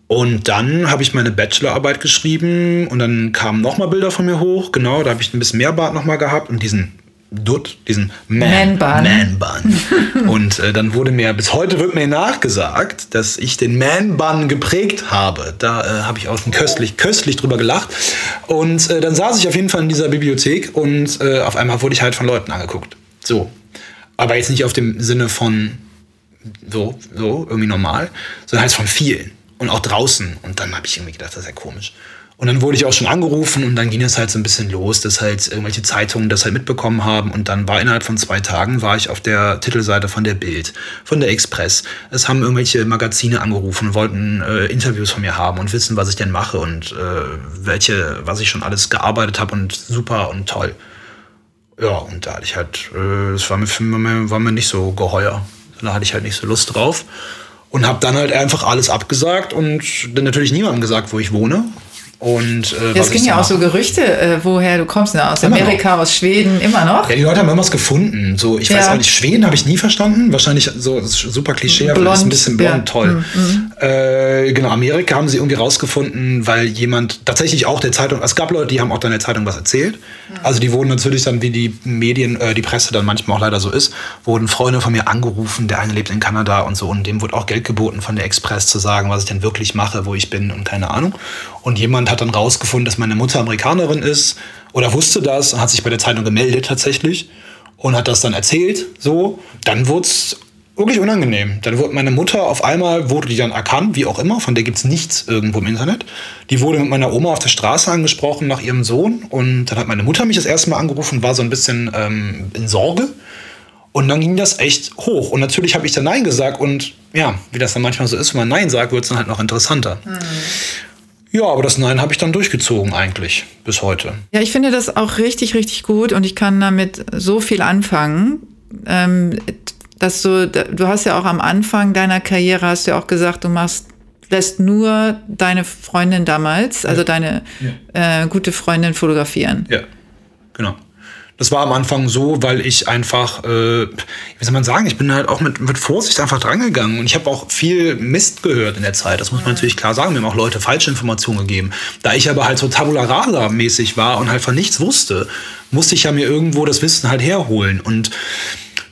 Und dann habe ich meine Bachelorarbeit geschrieben und dann kamen nochmal Bilder von mir hoch. Genau, da habe ich ein bisschen mehr Bart nochmal gehabt und diesen Dutt, diesen Man, Man Bun. Man Bun. (laughs) und äh, dann wurde mir, bis heute wird mir nachgesagt, dass ich den Man Bun geprägt habe. Da äh, habe ich auch schon köstlich, köstlich drüber gelacht. Und äh, dann saß ich auf jeden Fall in dieser Bibliothek und äh, auf einmal wurde ich halt von Leuten angeguckt. So. Aber jetzt nicht auf dem Sinne von so, so, irgendwie normal, sondern halt von vielen und auch draußen. Und dann habe ich irgendwie gedacht, das ist ja komisch. Und dann wurde ich auch schon angerufen und dann ging es halt so ein bisschen los, dass halt irgendwelche Zeitungen das halt mitbekommen haben. Und dann war innerhalb von zwei Tagen war ich auf der Titelseite von der Bild, von der Express. Es haben irgendwelche Magazine angerufen, wollten äh, Interviews von mir haben und wissen, was ich denn mache und äh, welche, was ich schon alles gearbeitet habe und super und toll. Ja, und da hatte ich halt, äh, war mir, war mir, war mir nicht so geheuer. Da hatte ich halt nicht so Lust drauf. Und habe dann halt einfach alles abgesagt und dann natürlich niemandem gesagt, wo ich wohne. Und, äh, es ging ja auch so Gerüchte, äh, woher du kommst, ne? aus immer Amerika, noch. aus Schweden, immer noch. Ja, die Leute haben immer was gefunden. So, ich ja. weiß auch nicht, Schweden habe ich nie verstanden. Wahrscheinlich so super Klischee, aber ist ein bisschen blond, ja. toll. Mhm. Äh, genau, Amerika haben sie irgendwie rausgefunden, weil jemand tatsächlich auch der Zeitung, es gab Leute, die haben auch dann der Zeitung was erzählt. Mhm. Also die wurden natürlich dann, wie die Medien, äh, die Presse dann manchmal auch leider so ist, wurden Freunde von mir angerufen, der eine lebt in Kanada und so und dem wurde auch Geld geboten von der Express zu sagen, was ich denn wirklich mache, wo ich bin und keine Ahnung. Und jemand hat dann rausgefunden, dass meine Mutter Amerikanerin ist oder wusste das und hat sich bei der Zeitung gemeldet tatsächlich und hat das dann erzählt. So, dann wurde es wirklich unangenehm. Dann wurde meine Mutter auf einmal, wurde die dann erkannt, wie auch immer, von der gibt es nichts irgendwo im Internet. Die wurde mit meiner Oma auf der Straße angesprochen nach ihrem Sohn und dann hat meine Mutter mich das erste Mal angerufen, war so ein bisschen ähm, in Sorge. Und dann ging das echt hoch. Und natürlich habe ich dann Nein gesagt und ja, wie das dann manchmal so ist, wenn man Nein sagt, wird es dann halt noch interessanter. Hm. Ja, aber das Nein habe ich dann durchgezogen eigentlich bis heute. Ja, ich finde das auch richtig, richtig gut und ich kann damit so viel anfangen. Ähm, dass du, du hast ja auch am Anfang deiner Karriere hast du ja auch gesagt, du machst lässt nur deine Freundin damals, also ja. deine ja. Äh, gute Freundin fotografieren. Ja, genau. Das war am Anfang so, weil ich einfach, äh, wie soll man sagen, ich bin halt auch mit, mit Vorsicht einfach drangegangen und ich habe auch viel Mist gehört in der Zeit. Das muss man natürlich klar sagen. Mir haben auch Leute falsche Informationen gegeben. Da ich aber halt so tabula rasa mäßig war und halt von nichts wusste, musste ich ja mir irgendwo das Wissen halt herholen und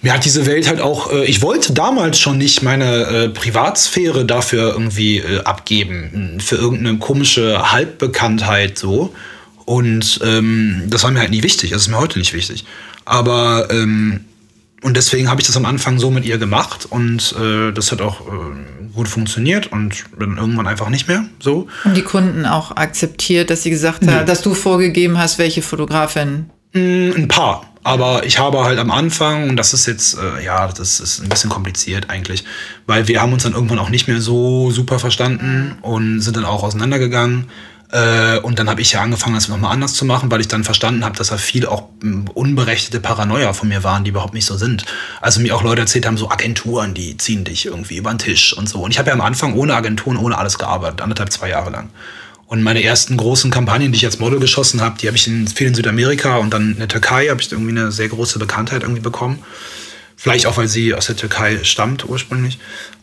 mir hat diese Welt halt auch, äh, ich wollte damals schon nicht meine äh, Privatsphäre dafür irgendwie äh, abgeben, für irgendeine komische Halbbekanntheit so. Und ähm, das war mir halt nie wichtig. Das ist mir heute nicht wichtig. Aber ähm, und deswegen habe ich das am Anfang so mit ihr gemacht und äh, das hat auch äh, gut funktioniert und dann irgendwann einfach nicht mehr so. Und die Kunden auch akzeptiert, dass sie gesagt nee. hat, dass du vorgegeben hast, welche Fotografin? Mm, ein paar. Aber ich habe halt am Anfang, und das ist jetzt, äh, ja, das ist ein bisschen kompliziert eigentlich, weil wir haben uns dann irgendwann auch nicht mehr so super verstanden und sind dann auch auseinandergegangen. Äh, und dann habe ich ja angefangen, das nochmal anders zu machen, weil ich dann verstanden habe, dass da viel auch hm, unberechtigte Paranoia von mir waren, die überhaupt nicht so sind. Also mir auch Leute erzählt haben, so Agenturen, die ziehen dich irgendwie über den Tisch und so. Und ich habe ja am Anfang ohne Agenturen, ohne alles gearbeitet, anderthalb, zwei Jahre lang. Und meine ersten großen Kampagnen, die ich als Model geschossen habe, die habe ich in, viel in Südamerika und dann in der Türkei habe ich irgendwie eine sehr große Bekanntheit irgendwie bekommen. Vielleicht auch, weil sie aus der Türkei stammt ursprünglich.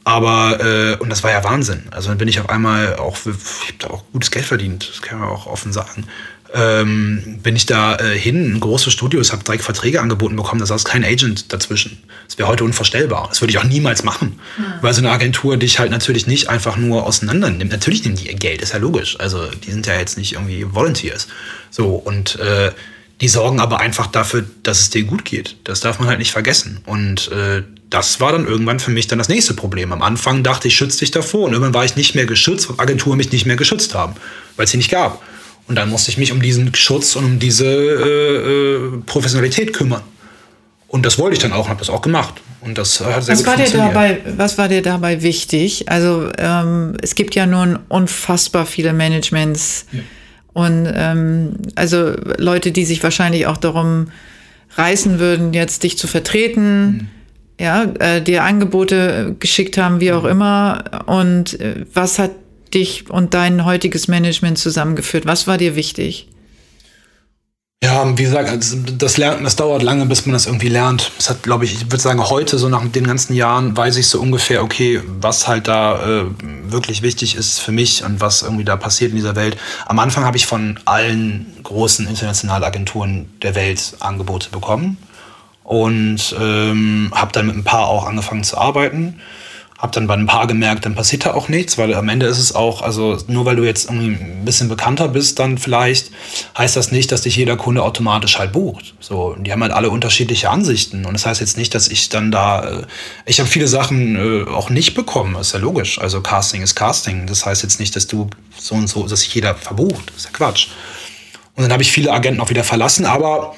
Aber, äh, und das war ja Wahnsinn. Also dann bin ich auf einmal auch, ich habe da auch gutes Geld verdient, das kann man auch offen sagen. Ähm, bin ich da äh, hin in große Studios, habe direkt Verträge angeboten bekommen, da saß kein Agent dazwischen. Das wäre heute unvorstellbar. Das würde ich auch niemals machen. Mhm. Weil so eine Agentur dich halt natürlich nicht einfach nur auseinander nimmt. Natürlich nehmen die ihr Geld, ist ja logisch. Also die sind ja jetzt nicht irgendwie Volunteers. So, und äh, die sorgen aber einfach dafür, dass es dir gut geht. Das darf man halt nicht vergessen. Und äh, das war dann irgendwann für mich dann das nächste Problem. Am Anfang dachte ich, schütze dich davor. Und irgendwann war ich nicht mehr geschützt, weil Agenturen mich nicht mehr geschützt haben, weil es sie nicht gab. Und dann musste ich mich um diesen Schutz und um diese äh, äh, Professionalität kümmern. Und das wollte ich dann auch und habe das auch gemacht. Und das hat sehr was gut war funktioniert. Dir dabei, was war dir dabei wichtig? Also ähm, es gibt ja nun unfassbar viele Managements. Ja Und ähm, also Leute, die sich wahrscheinlich auch darum reißen würden, jetzt dich zu vertreten, mhm. ja, äh, dir Angebote geschickt haben, wie auch mhm. immer. Und äh, was hat dich und dein heutiges Management zusammengeführt? Was war dir wichtig? Ja, wie gesagt, also das Lernen, das dauert lange, bis man das irgendwie lernt. Es hat, glaube ich, ich würde sagen, heute, so nach den ganzen Jahren, weiß ich so ungefähr, okay, was halt da äh, wirklich wichtig ist für mich und was irgendwie da passiert in dieser Welt. Am Anfang habe ich von allen großen internationalen Agenturen der Welt Angebote bekommen und ähm, habe dann mit ein paar auch angefangen zu arbeiten. Hab dann bei ein paar gemerkt, dann passiert da auch nichts, weil am Ende ist es auch, also nur weil du jetzt irgendwie ein bisschen bekannter bist, dann vielleicht heißt das nicht, dass dich jeder Kunde automatisch halt bucht. So, die haben halt alle unterschiedliche Ansichten und das heißt jetzt nicht, dass ich dann da, äh, ich habe viele Sachen äh, auch nicht bekommen, ist ja logisch. Also Casting ist Casting. Das heißt jetzt nicht, dass du so und so, dass sich jeder verbucht. Ist ja Quatsch. Und dann habe ich viele Agenten auch wieder verlassen, aber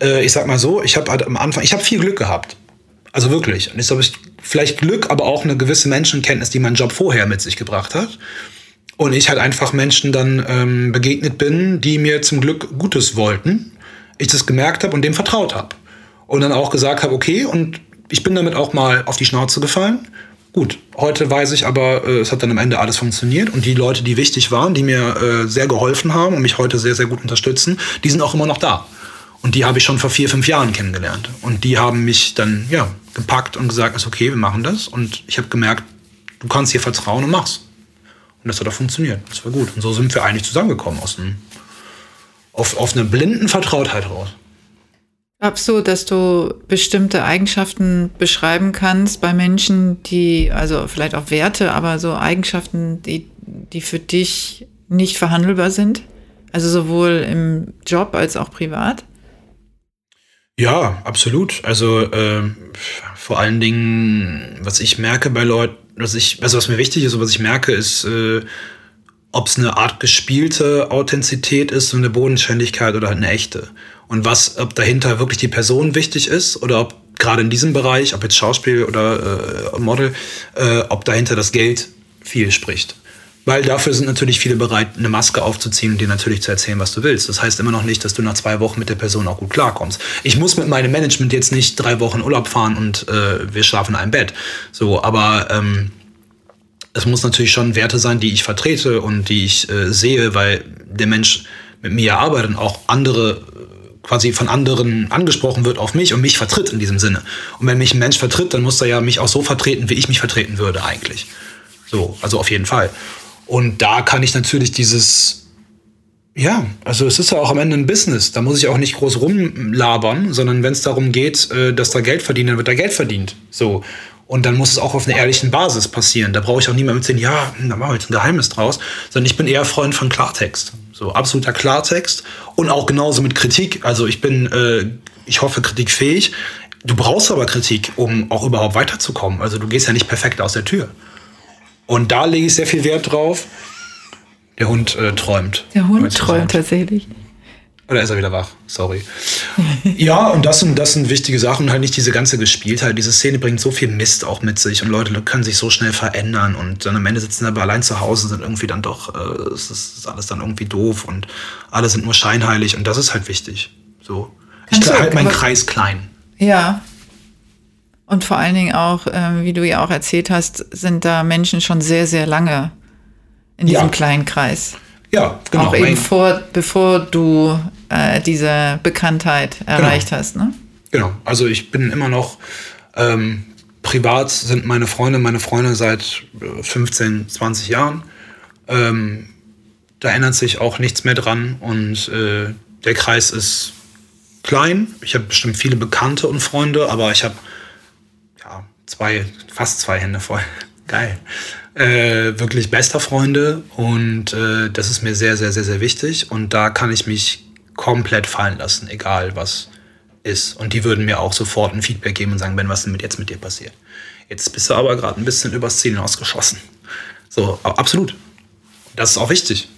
äh, ich sag mal so, ich habe halt am Anfang, ich habe viel Glück gehabt. Also wirklich. Und jetzt habe ich vielleicht Glück, aber auch eine gewisse Menschenkenntnis, die mein Job vorher mit sich gebracht hat. Und ich halt einfach Menschen dann ähm, begegnet bin, die mir zum Glück Gutes wollten. Ich das gemerkt habe und dem vertraut habe. Und dann auch gesagt habe, okay, und ich bin damit auch mal auf die Schnauze gefallen. Gut, heute weiß ich aber, äh, es hat dann am Ende alles funktioniert und die Leute, die wichtig waren, die mir äh, sehr geholfen haben und mich heute sehr, sehr gut unterstützen, die sind auch immer noch da. Und die habe ich schon vor vier, fünf Jahren kennengelernt. Und die haben mich dann ja, gepackt und gesagt, ist okay, wir machen das. Und ich habe gemerkt, du kannst hier vertrauen und machst. Und das hat auch funktioniert. Das war gut. Und so sind wir eigentlich zusammengekommen aus einem, auf, auf einer blinden Vertrautheit raus. Glaubst du, dass du bestimmte Eigenschaften beschreiben kannst bei Menschen, die, also vielleicht auch Werte, aber so Eigenschaften, die, die für dich nicht verhandelbar sind? Also sowohl im Job als auch privat? Ja, absolut. Also äh, vor allen Dingen, was ich merke bei Leuten, was ich, also was mir wichtig ist und was ich merke, ist, äh, ob es eine Art gespielte Authentizität ist, so eine Bodenständigkeit oder halt eine echte. Und was, ob dahinter wirklich die Person wichtig ist oder ob gerade in diesem Bereich, ob jetzt Schauspiel oder äh, Model, äh, ob dahinter das Geld viel spricht. Weil dafür sind natürlich viele bereit, eine Maske aufzuziehen und dir natürlich zu erzählen, was du willst. Das heißt immer noch nicht, dass du nach zwei Wochen mit der Person auch gut klarkommst. Ich muss mit meinem Management jetzt nicht drei Wochen Urlaub fahren und äh, wir schlafen in einem Bett. So, aber ähm, es muss natürlich schon Werte sein, die ich vertrete und die ich äh, sehe, weil der Mensch mit mir arbeitet und auch andere quasi von anderen angesprochen wird auf mich und mich vertritt in diesem Sinne. Und wenn mich ein Mensch vertritt, dann muss er ja mich auch so vertreten, wie ich mich vertreten würde eigentlich. So, also auf jeden Fall. Und da kann ich natürlich dieses, ja, also es ist ja auch am Ende ein Business. Da muss ich auch nicht groß rumlabern, sondern wenn es darum geht, äh, dass da Geld verdient, dann wird da Geld verdient. So. Und dann muss es auch auf einer ehrlichen Basis passieren. Da brauche ich auch niemandem erzählen, ja, da machen wir jetzt ein Geheimnis draus, sondern ich bin eher Freund von Klartext. So absoluter Klartext und auch genauso mit Kritik. Also ich bin, äh, ich hoffe, kritikfähig. Du brauchst aber Kritik, um auch überhaupt weiterzukommen. Also du gehst ja nicht perfekt aus der Tür. Und da lege ich sehr viel Wert drauf. Der Hund äh, träumt. Der Hund träumt tatsächlich. Oder ist er wieder wach? Sorry. (laughs) ja, und das sind, das sind wichtige Sachen. Und halt nicht diese ganze Gespieltheit. Diese Szene bringt so viel Mist auch mit sich. Und Leute können sich so schnell verändern. Und dann am Ende sitzen sie aber allein zu Hause, sind irgendwie dann doch, äh, es ist alles dann irgendwie doof. Und alle sind nur scheinheilig. Und das ist halt wichtig. So. ich halte meinen Kreis klein. Ja, und vor allen Dingen auch, äh, wie du ja auch erzählt hast, sind da Menschen schon sehr, sehr lange in diesem ja. kleinen Kreis. Ja, genau. Auch eben vor, bevor du äh, diese Bekanntheit erreicht genau. hast, ne? Genau. Also ich bin immer noch ähm, privat sind meine Freunde, meine Freunde seit 15, äh, 20 Jahren. Ähm, da ändert sich auch nichts mehr dran und äh, der Kreis ist klein. Ich habe bestimmt viele Bekannte und Freunde, aber ich habe zwei, fast zwei Hände voll. (laughs) Geil. Äh, wirklich bester Freunde und äh, das ist mir sehr, sehr, sehr, sehr wichtig und da kann ich mich komplett fallen lassen, egal was ist. Und die würden mir auch sofort ein Feedback geben und sagen, Ben, was ist denn jetzt mit dir passiert? Jetzt bist du aber gerade ein bisschen übers Ziel hinausgeschossen. So, absolut. Das ist auch wichtig.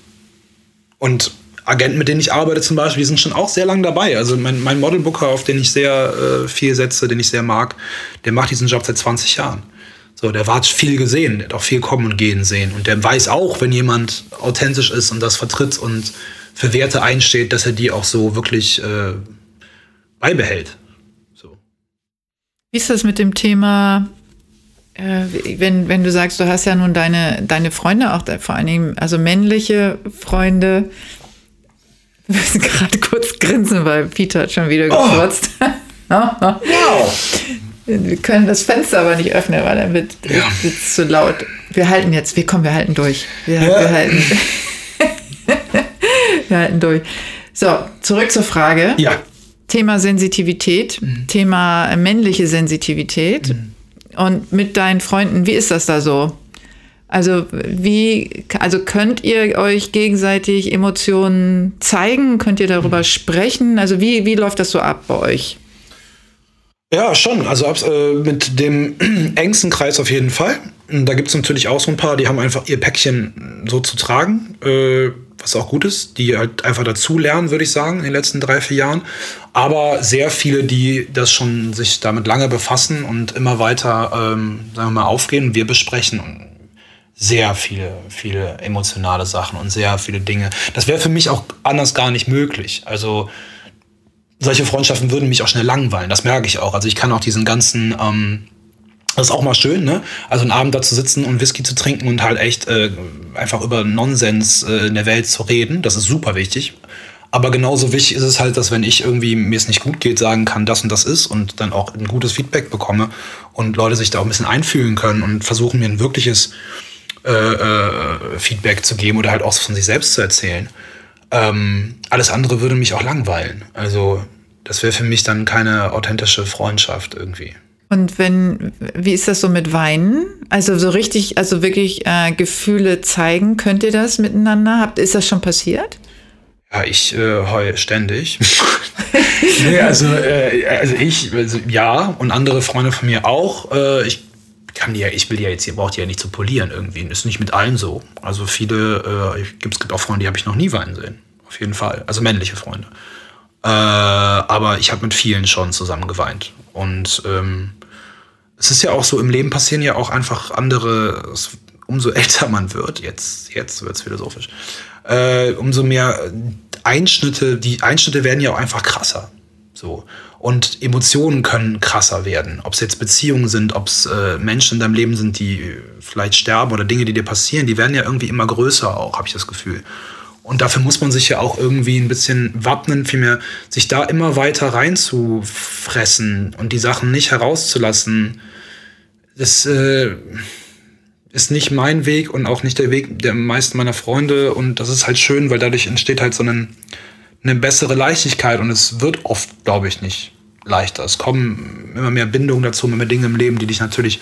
Und Agenten, mit denen ich arbeite zum Beispiel, die sind schon auch sehr lange dabei. Also mein, mein Modelbooker, auf den ich sehr äh, viel setze, den ich sehr mag, der macht diesen Job seit 20 Jahren. So, der hat viel gesehen, der hat auch viel kommen und gehen sehen. Und der weiß auch, wenn jemand authentisch ist und das vertritt und für Werte einsteht, dass er die auch so wirklich äh, beibehält. So. Wie ist das mit dem Thema, äh, wenn, wenn du sagst, du hast ja nun deine, deine Freunde, auch vor allen Dingen, also männliche Freunde, (laughs) wir müssen gerade kurz grinsen, weil Peter hat schon wieder oh. gefurzt. (laughs) Oh. wow. Wir können das Fenster aber nicht öffnen, weil dann wird es zu laut. Wir halten jetzt, wir kommen, wir halten durch. Wir, ja. wir halten. (laughs) wir halten durch. So, zurück zur Frage. Ja. Thema Sensitivität, mhm. Thema männliche Sensitivität. Mhm. Und mit deinen Freunden, wie ist das da so? Also wie, also könnt ihr euch gegenseitig Emotionen zeigen? Könnt ihr darüber mhm. sprechen? Also wie, wie läuft das so ab bei euch? Ja, schon. Also äh, mit dem (clears throat) engsten Kreis auf jeden Fall. Da gibt es natürlich auch so ein paar, die haben einfach ihr Päckchen so zu tragen, äh, was auch gut ist, die halt einfach dazu lernen, würde ich sagen, in den letzten drei, vier Jahren. Aber sehr viele, die das schon sich damit lange befassen und immer weiter, ähm, sagen wir mal, aufgehen. Wir besprechen sehr viele, viele emotionale Sachen und sehr viele Dinge. Das wäre für mich auch anders gar nicht möglich. Also solche Freundschaften würden mich auch schnell langweilen. Das merke ich auch. Also ich kann auch diesen ganzen, ähm, das ist auch mal schön, ne? Also einen Abend da zu sitzen und Whisky zu trinken und halt echt äh, einfach über Nonsens äh, in der Welt zu reden. Das ist super wichtig. Aber genauso wichtig ist es halt, dass wenn ich irgendwie mir es nicht gut geht, sagen kann, das und das ist und dann auch ein gutes Feedback bekomme und Leute sich da auch ein bisschen einfühlen können und versuchen mir ein wirkliches äh, äh, Feedback zu geben oder halt auch von sich selbst zu erzählen. Ähm, alles andere würde mich auch langweilen. Also das wäre für mich dann keine authentische Freundschaft irgendwie. Und wenn, wie ist das so mit Weinen? Also so richtig, also wirklich äh, Gefühle zeigen, könnt ihr das miteinander? Habt, ist das schon passiert? Ja, ich äh, heul ständig. (laughs) nee, also, äh, also ich, also, ja, und andere Freunde von mir auch. Äh, ich kann die ja, ich will ja jetzt, ihr braucht die ja nicht zu polieren irgendwie. Ist nicht mit allen so. Also viele, äh, es gibt auch Freunde, die habe ich noch nie weinen sehen. Auf jeden Fall. Also männliche Freunde. Äh, aber ich habe mit vielen schon zusammen geweint. Und ähm, es ist ja auch so, im Leben passieren ja auch einfach andere, umso (laughs) älter man wird, jetzt, jetzt wird es philosophisch, äh, umso mehr Einschnitte, die Einschnitte werden ja auch einfach krasser. So. Und Emotionen können krasser werden. Ob es jetzt Beziehungen sind, ob es äh, Menschen in deinem Leben sind, die vielleicht sterben oder Dinge, die dir passieren, die werden ja irgendwie immer größer auch, habe ich das Gefühl. Und dafür muss man sich ja auch irgendwie ein bisschen wappnen, vielmehr sich da immer weiter reinzufressen und die Sachen nicht herauszulassen. Das äh, ist nicht mein Weg und auch nicht der Weg der meisten meiner Freunde. Und das ist halt schön, weil dadurch entsteht halt so eine, eine bessere Leichtigkeit und es wird oft, glaube ich, nicht leichter. Es kommen immer mehr Bindungen dazu, immer mehr Dinge im Leben, die dich natürlich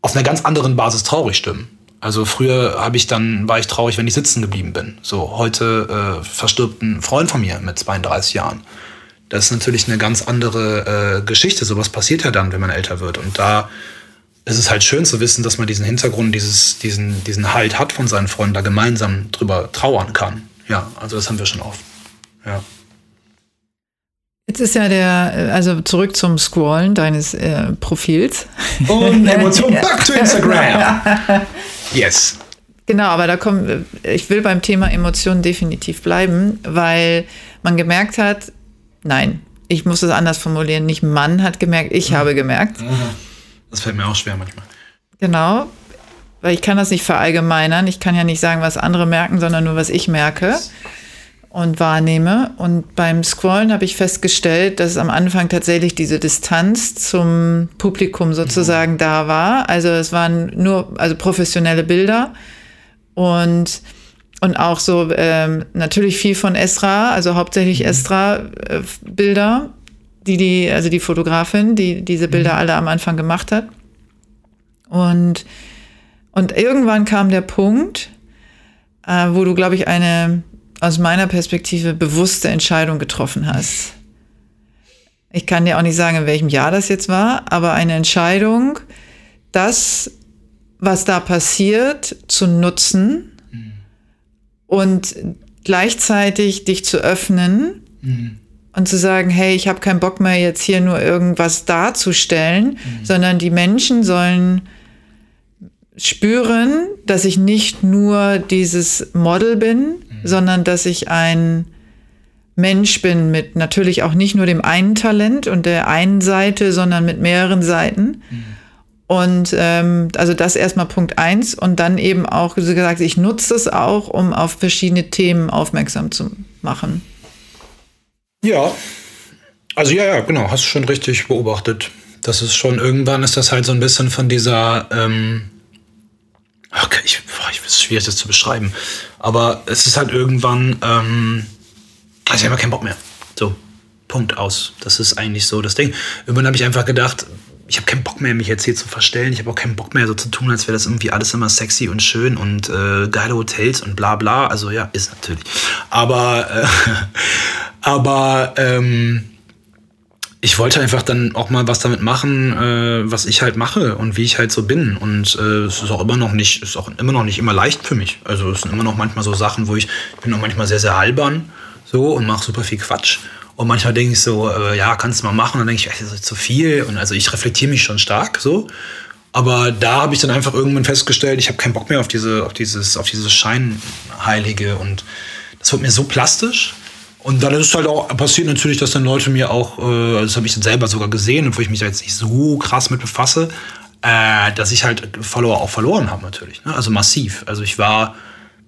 auf einer ganz anderen Basis traurig stimmen. Also früher habe ich dann, war ich traurig, wenn ich sitzen geblieben bin. So, heute äh, verstirbt ein Freund von mir mit 32 Jahren. Das ist natürlich eine ganz andere äh, Geschichte. Sowas passiert ja dann, wenn man älter wird. Und da ist es halt schön zu wissen, dass man diesen Hintergrund, dieses, diesen, diesen Halt hat von seinen Freunden, da gemeinsam drüber trauern kann. Ja, also das haben wir schon oft. Ja. Jetzt ist ja der, also zurück zum Scrollen deines äh, Profils. Und (laughs) Emotion back to Instagram. (laughs) Yes. Genau, aber da kommt, ich will beim Thema Emotionen definitiv bleiben, weil man gemerkt hat, nein, ich muss es anders formulieren, nicht Mann hat gemerkt, ich mhm. habe gemerkt. Mhm. Das fällt mir auch schwer manchmal. Genau, weil ich kann das nicht verallgemeinern, ich kann ja nicht sagen, was andere merken, sondern nur, was ich merke und wahrnehme. Und beim Scrollen habe ich festgestellt, dass am Anfang tatsächlich diese Distanz zum Publikum sozusagen mhm. da war. Also es waren nur also professionelle Bilder und und auch so ähm, natürlich viel von Esra, also hauptsächlich mhm. Esra-Bilder, äh, die die also die Fotografin, die diese Bilder mhm. alle am Anfang gemacht hat. Und und irgendwann kam der Punkt, äh, wo du glaube ich eine aus meiner Perspektive bewusste Entscheidung getroffen hast. Ich kann dir auch nicht sagen, in welchem Jahr das jetzt war, aber eine Entscheidung, das, was da passiert, zu nutzen mhm. und gleichzeitig dich zu öffnen mhm. und zu sagen, hey, ich habe keinen Bock mehr, jetzt hier nur irgendwas darzustellen, mhm. sondern die Menschen sollen spüren, dass ich nicht nur dieses Model bin, sondern dass ich ein Mensch bin mit natürlich auch nicht nur dem einen Talent und der einen Seite, sondern mit mehreren Seiten. Mhm. Und ähm, also das erstmal Punkt eins und dann eben auch so gesagt, ich nutze es auch, um auf verschiedene Themen aufmerksam zu machen. Ja, also ja, ja, genau, hast du schon richtig beobachtet. Das ist schon, irgendwann ist das halt so ein bisschen von dieser, ähm, ich, boah, ich ist schwierig, das zu beschreiben. Aber es ist halt irgendwann, ähm, also ich habe keinen Bock mehr. So, Punkt aus. Das ist eigentlich so das Ding. Irgendwann habe ich einfach gedacht, ich habe keinen Bock mehr, mich jetzt hier zu verstellen. Ich habe auch keinen Bock mehr, so zu tun, als wäre das irgendwie alles immer sexy und schön und äh, geile Hotels und bla bla. Also ja, ist natürlich. Aber, äh, (laughs) aber ähm, ich wollte einfach dann auch mal was damit machen, äh, was ich halt mache und wie ich halt so bin. Und äh, es ist auch immer noch nicht, ist auch immer noch nicht immer leicht für mich. Also es sind immer noch manchmal so Sachen, wo ich, ich bin auch manchmal sehr, sehr albern so und mache super viel Quatsch. Und manchmal denke ich so, äh, ja, kannst du mal machen. Und dann denke ich, das ist zu viel. Und also ich reflektiere mich schon stark so. Aber da habe ich dann einfach irgendwann festgestellt, ich habe keinen Bock mehr auf diese, auf dieses, auf dieses Scheinheilige. Und das wird mir so plastisch. Und dann ist es halt auch passiert natürlich, dass dann Leute mir auch, äh, das habe ich dann selber sogar gesehen, obwohl ich mich da jetzt nicht so krass mit befasse, äh, dass ich halt Follower auch verloren habe natürlich. Ne? Also massiv. Also ich war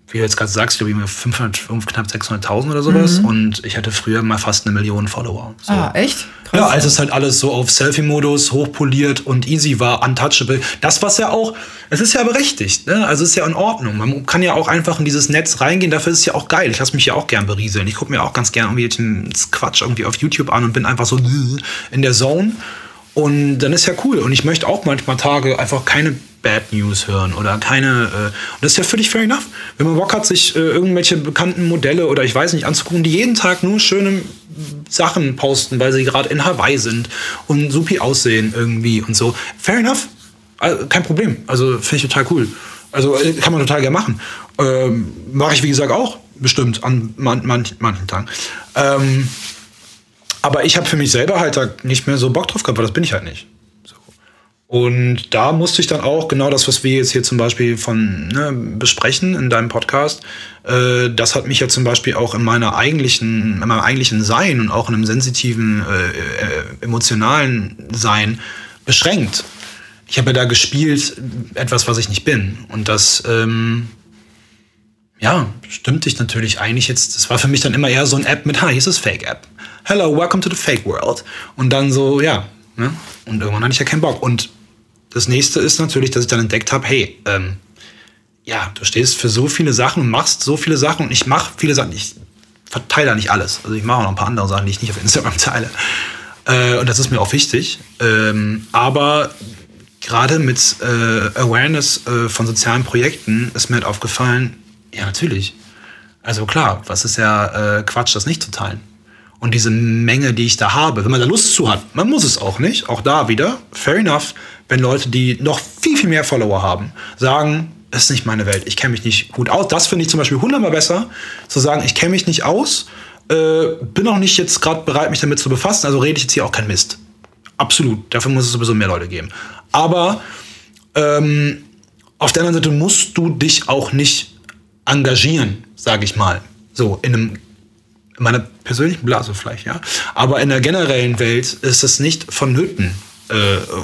wie du jetzt gerade sagst, glaube ich, 500, knapp 600.000 oder sowas. Mhm. Und ich hatte früher mal fast eine Million Follower. So. Ah, echt? Krass. Ja, als es halt alles so auf Selfie-Modus, hochpoliert und easy war, untouchable. Das, was ja auch, es ist ja berechtigt, ne? Also es ist ja in Ordnung. Man kann ja auch einfach in dieses Netz reingehen, dafür ist es ja auch geil. Ich lasse mich ja auch gern berieseln. Ich gucke mir auch ganz gern irgendwie Quatsch irgendwie auf YouTube an und bin einfach so in der Zone. Und dann ist ja cool. Und ich möchte auch manchmal Tage einfach keine Bad News hören oder keine. Äh, und das ist ja völlig fair enough. Wenn man Bock hat, sich äh, irgendwelche bekannten Modelle oder ich weiß nicht anzugucken, die jeden Tag nur schöne Sachen posten, weil sie gerade in Hawaii sind und supi aussehen irgendwie und so. Fair enough. Also, kein Problem. Also finde ich total cool. Also äh, kann man total gerne machen. Ähm, Mache ich, wie gesagt, auch bestimmt an man, man, manchen Tagen. Ähm, aber ich habe für mich selber halt da nicht mehr so Bock drauf gehabt, weil das bin ich halt nicht. So. Und da musste ich dann auch genau das, was wir jetzt hier zum Beispiel von ne, besprechen in deinem Podcast, äh, das hat mich ja zum Beispiel auch in meiner eigentlichen, in meinem eigentlichen Sein und auch in einem sensitiven, äh, äh, emotionalen Sein beschränkt. Ich habe ja da gespielt etwas, was ich nicht bin. Und das ähm, ja, stimmt dich natürlich eigentlich jetzt. Das war für mich dann immer eher so ein App mit, ha, hier ist es Fake-App hello, welcome to the fake world. Und dann so, ja. Ne? Und irgendwann hatte ich ja keinen Bock. Und das nächste ist natürlich, dass ich dann entdeckt habe, hey, ähm, ja, du stehst für so viele Sachen und machst so viele Sachen und ich mache viele Sachen. Ich verteile da nicht alles. Also ich mache auch noch ein paar andere Sachen, die ich nicht auf Instagram (laughs) teile. Äh, und das ist mir auch wichtig. Ähm, aber gerade mit äh, Awareness äh, von sozialen Projekten ist mir halt aufgefallen, ja, natürlich. Also klar, was ist ja äh, Quatsch, das nicht zu teilen und diese Menge, die ich da habe, wenn man da Lust zu hat, man muss es auch nicht, auch da wieder, fair enough, wenn Leute, die noch viel, viel mehr Follower haben, sagen, das ist nicht meine Welt, ich kenne mich nicht gut aus. Das finde ich zum Beispiel hundertmal besser, zu sagen, ich kenne mich nicht aus, äh, bin auch nicht jetzt gerade bereit, mich damit zu befassen, also rede ich jetzt hier auch kein Mist. Absolut, dafür muss es sowieso mehr Leute geben. Aber ähm, auf der anderen Seite musst du dich auch nicht engagieren, sage ich mal. So, in einem in meiner persönlichen Blase vielleicht, ja. Aber in der generellen Welt ist es nicht vonnöten, äh,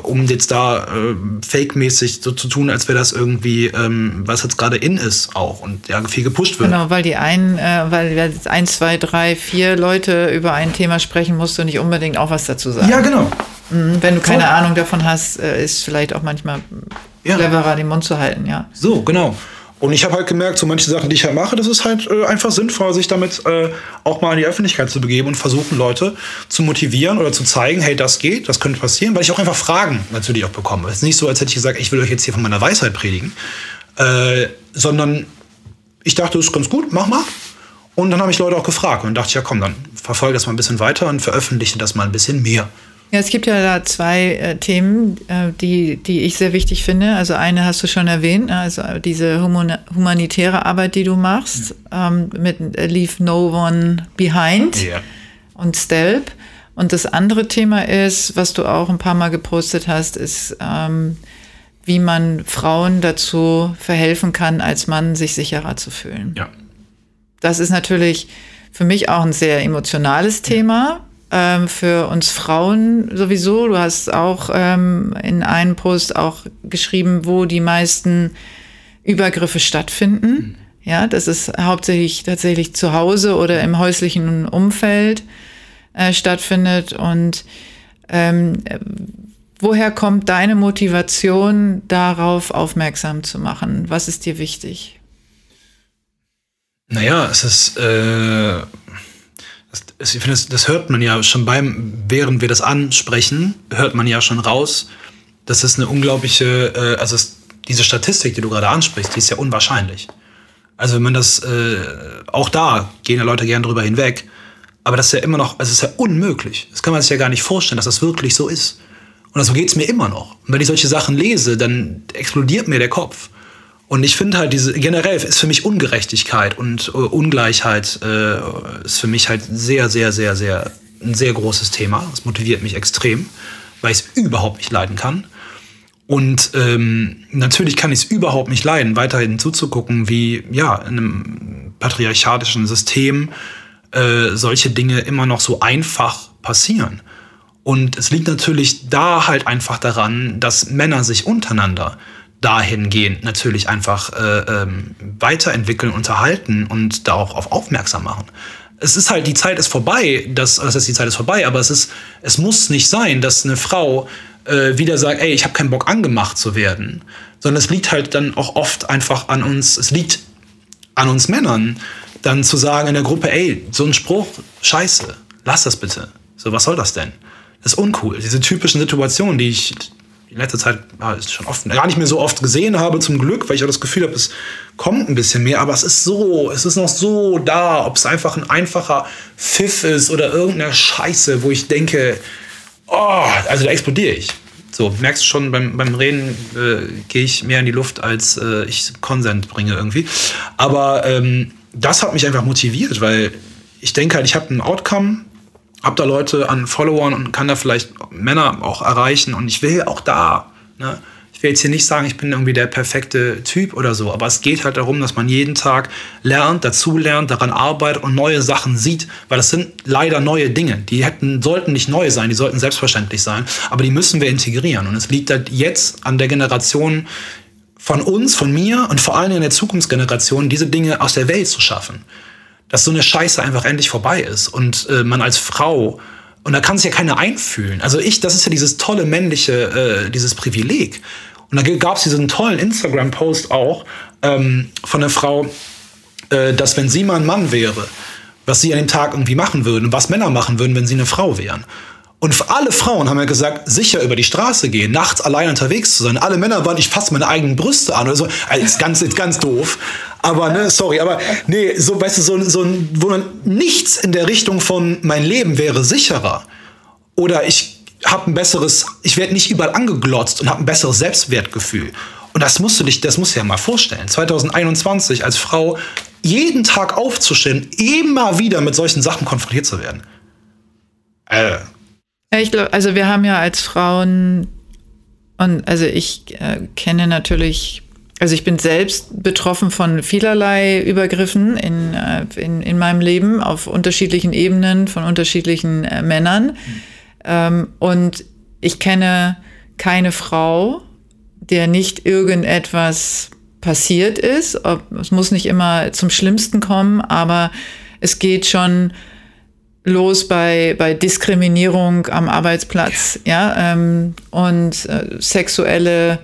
um jetzt da äh, fake-mäßig so zu tun, als wäre das irgendwie, ähm, was jetzt gerade in ist auch und ja viel gepusht wird. Genau, weil die einen, äh, weil jetzt ein, zwei, drei, vier Leute über ein Thema sprechen, musst du nicht unbedingt auch was dazu sagen. Ja, genau. Mhm, wenn du keine Voll. Ahnung davon hast, äh, ist vielleicht auch manchmal ja. cleverer, den Mund zu halten, ja. So, genau. Und ich habe halt gemerkt, so manche Sachen, die ich halt mache, das ist halt äh, einfach sinnvoll, sich damit äh, auch mal in die Öffentlichkeit zu begeben und versuchen, Leute zu motivieren oder zu zeigen, hey, das geht, das könnte passieren, weil ich auch einfach Fragen natürlich auch bekomme. Es ist nicht so, als hätte ich gesagt, ich will euch jetzt hier von meiner Weisheit predigen, äh, sondern ich dachte, das ist ganz gut, mach mal. Und dann habe ich Leute auch gefragt und dachte, ja komm, dann verfolge das mal ein bisschen weiter und veröffentliche das mal ein bisschen mehr. Ja, es gibt ja da zwei äh, Themen, äh, die, die ich sehr wichtig finde. Also eine hast du schon erwähnt, ne? also diese humanitäre Arbeit, die du machst, ja. ähm, mit Leave No One Behind ja. und Stelp. Und das andere Thema ist, was du auch ein paar Mal gepostet hast, ist, ähm, wie man Frauen dazu verhelfen kann, als Mann sich sicherer zu fühlen. Ja. das ist natürlich für mich auch ein sehr emotionales Thema. Ähm, für uns Frauen sowieso. Du hast auch ähm, in einem Post auch geschrieben, wo die meisten Übergriffe stattfinden. Mhm. Ja, das ist hauptsächlich tatsächlich zu Hause oder im häuslichen Umfeld äh, stattfindet. Und ähm, woher kommt deine Motivation, darauf aufmerksam zu machen? Was ist dir wichtig? Naja, es ist, äh, das, das, das, hört man ja schon beim, während wir das ansprechen, hört man ja schon raus, dass es eine unglaubliche, äh, also es, diese Statistik, die du gerade ansprichst, die ist ja unwahrscheinlich. Also wenn man das, äh, auch da gehen ja Leute gern drüber hinweg, aber das ist ja immer noch, also es ist ja unmöglich. Das kann man sich ja gar nicht vorstellen, dass das wirklich so ist. Und so geht es mir immer noch. Und wenn ich solche Sachen lese, dann explodiert mir der Kopf. Und ich finde halt diese, generell ist für mich Ungerechtigkeit und äh, Ungleichheit äh, ist für mich halt sehr, sehr, sehr, sehr, ein sehr großes Thema. Das motiviert mich extrem, weil ich es überhaupt nicht leiden kann. Und ähm, natürlich kann ich es überhaupt nicht leiden, weiterhin zuzugucken, wie ja in einem patriarchatischen System äh, solche Dinge immer noch so einfach passieren. Und es liegt natürlich da halt einfach daran, dass Männer sich untereinander dahingehend natürlich einfach äh, ähm, weiterentwickeln, unterhalten und da auch auf aufmerksam machen. Es ist halt, die Zeit ist vorbei, das, das heißt, die Zeit ist vorbei, aber es ist, es muss nicht sein, dass eine Frau äh, wieder sagt, ey, ich habe keinen Bock angemacht zu werden, sondern es liegt halt dann auch oft einfach an uns, es liegt an uns Männern, dann zu sagen in der Gruppe, ey, so ein Spruch, scheiße, lass das bitte. So, was soll das denn? Das ist uncool. Diese typischen Situationen, die ich in letzter Zeit ja, ist schon oft, gar nicht mehr so oft gesehen habe, zum Glück, weil ich auch das Gefühl habe, es kommt ein bisschen mehr, aber es ist so, es ist noch so da, ob es einfach ein einfacher Pfiff ist oder irgendeine Scheiße, wo ich denke, oh, also da explodiere ich. So, merkst du schon, beim, beim Reden äh, gehe ich mehr in die Luft, als äh, ich Konsent bringe irgendwie. Aber ähm, das hat mich einfach motiviert, weil ich denke halt, ich habe ein Outcome, habe da Leute an Followern und kann da vielleicht Männer auch erreichen und ich will auch da. Ne? Ich will jetzt hier nicht sagen, ich bin irgendwie der perfekte Typ oder so, aber es geht halt darum, dass man jeden Tag lernt, dazulernt, daran arbeitet und neue Sachen sieht, weil das sind leider neue Dinge. Die hätten, sollten nicht neu sein, die sollten selbstverständlich sein, aber die müssen wir integrieren. Und es liegt halt jetzt an der Generation, von uns, von mir und vor allem in der Zukunftsgeneration diese Dinge aus der Welt zu schaffen. Dass so eine Scheiße einfach endlich vorbei ist und äh, man als Frau und da kann sich ja keiner einfühlen. Also ich, das ist ja dieses tolle männliche, äh, dieses Privileg. Und da gab es diesen tollen Instagram-Post auch ähm, von einer Frau, äh, dass wenn sie mal ein Mann wäre, was sie an dem Tag irgendwie machen würden, was Männer machen würden, wenn sie eine Frau wären. Und alle Frauen haben ja gesagt, sicher über die Straße gehen, nachts allein unterwegs zu sein. Alle Männer waren, ich fasse meine eigenen Brüste an oder so. Also ist ganz, ist ganz doof. Aber, ne, sorry, aber, nee, so, weißt du, so, so wo man nichts in der Richtung von mein Leben wäre sicherer. Oder ich habe ein besseres, ich werde nicht überall angeglotzt und habe ein besseres Selbstwertgefühl. Und das musst du dich, das musst du ja mal vorstellen. 2021 als Frau jeden Tag aufzustehen, immer wieder mit solchen Sachen konfrontiert zu werden. Äh, ja, ich glaube, also wir haben ja als Frauen und also ich äh, kenne natürlich, also ich bin selbst betroffen von vielerlei Übergriffen in, äh, in, in meinem Leben auf unterschiedlichen Ebenen von unterschiedlichen äh, Männern. Mhm. Ähm, und ich kenne keine Frau, der nicht irgendetwas passiert ist. Ob, es muss nicht immer zum Schlimmsten kommen, aber es geht schon los bei, bei Diskriminierung am Arbeitsplatz, ja, ja ähm, und äh, sexuelle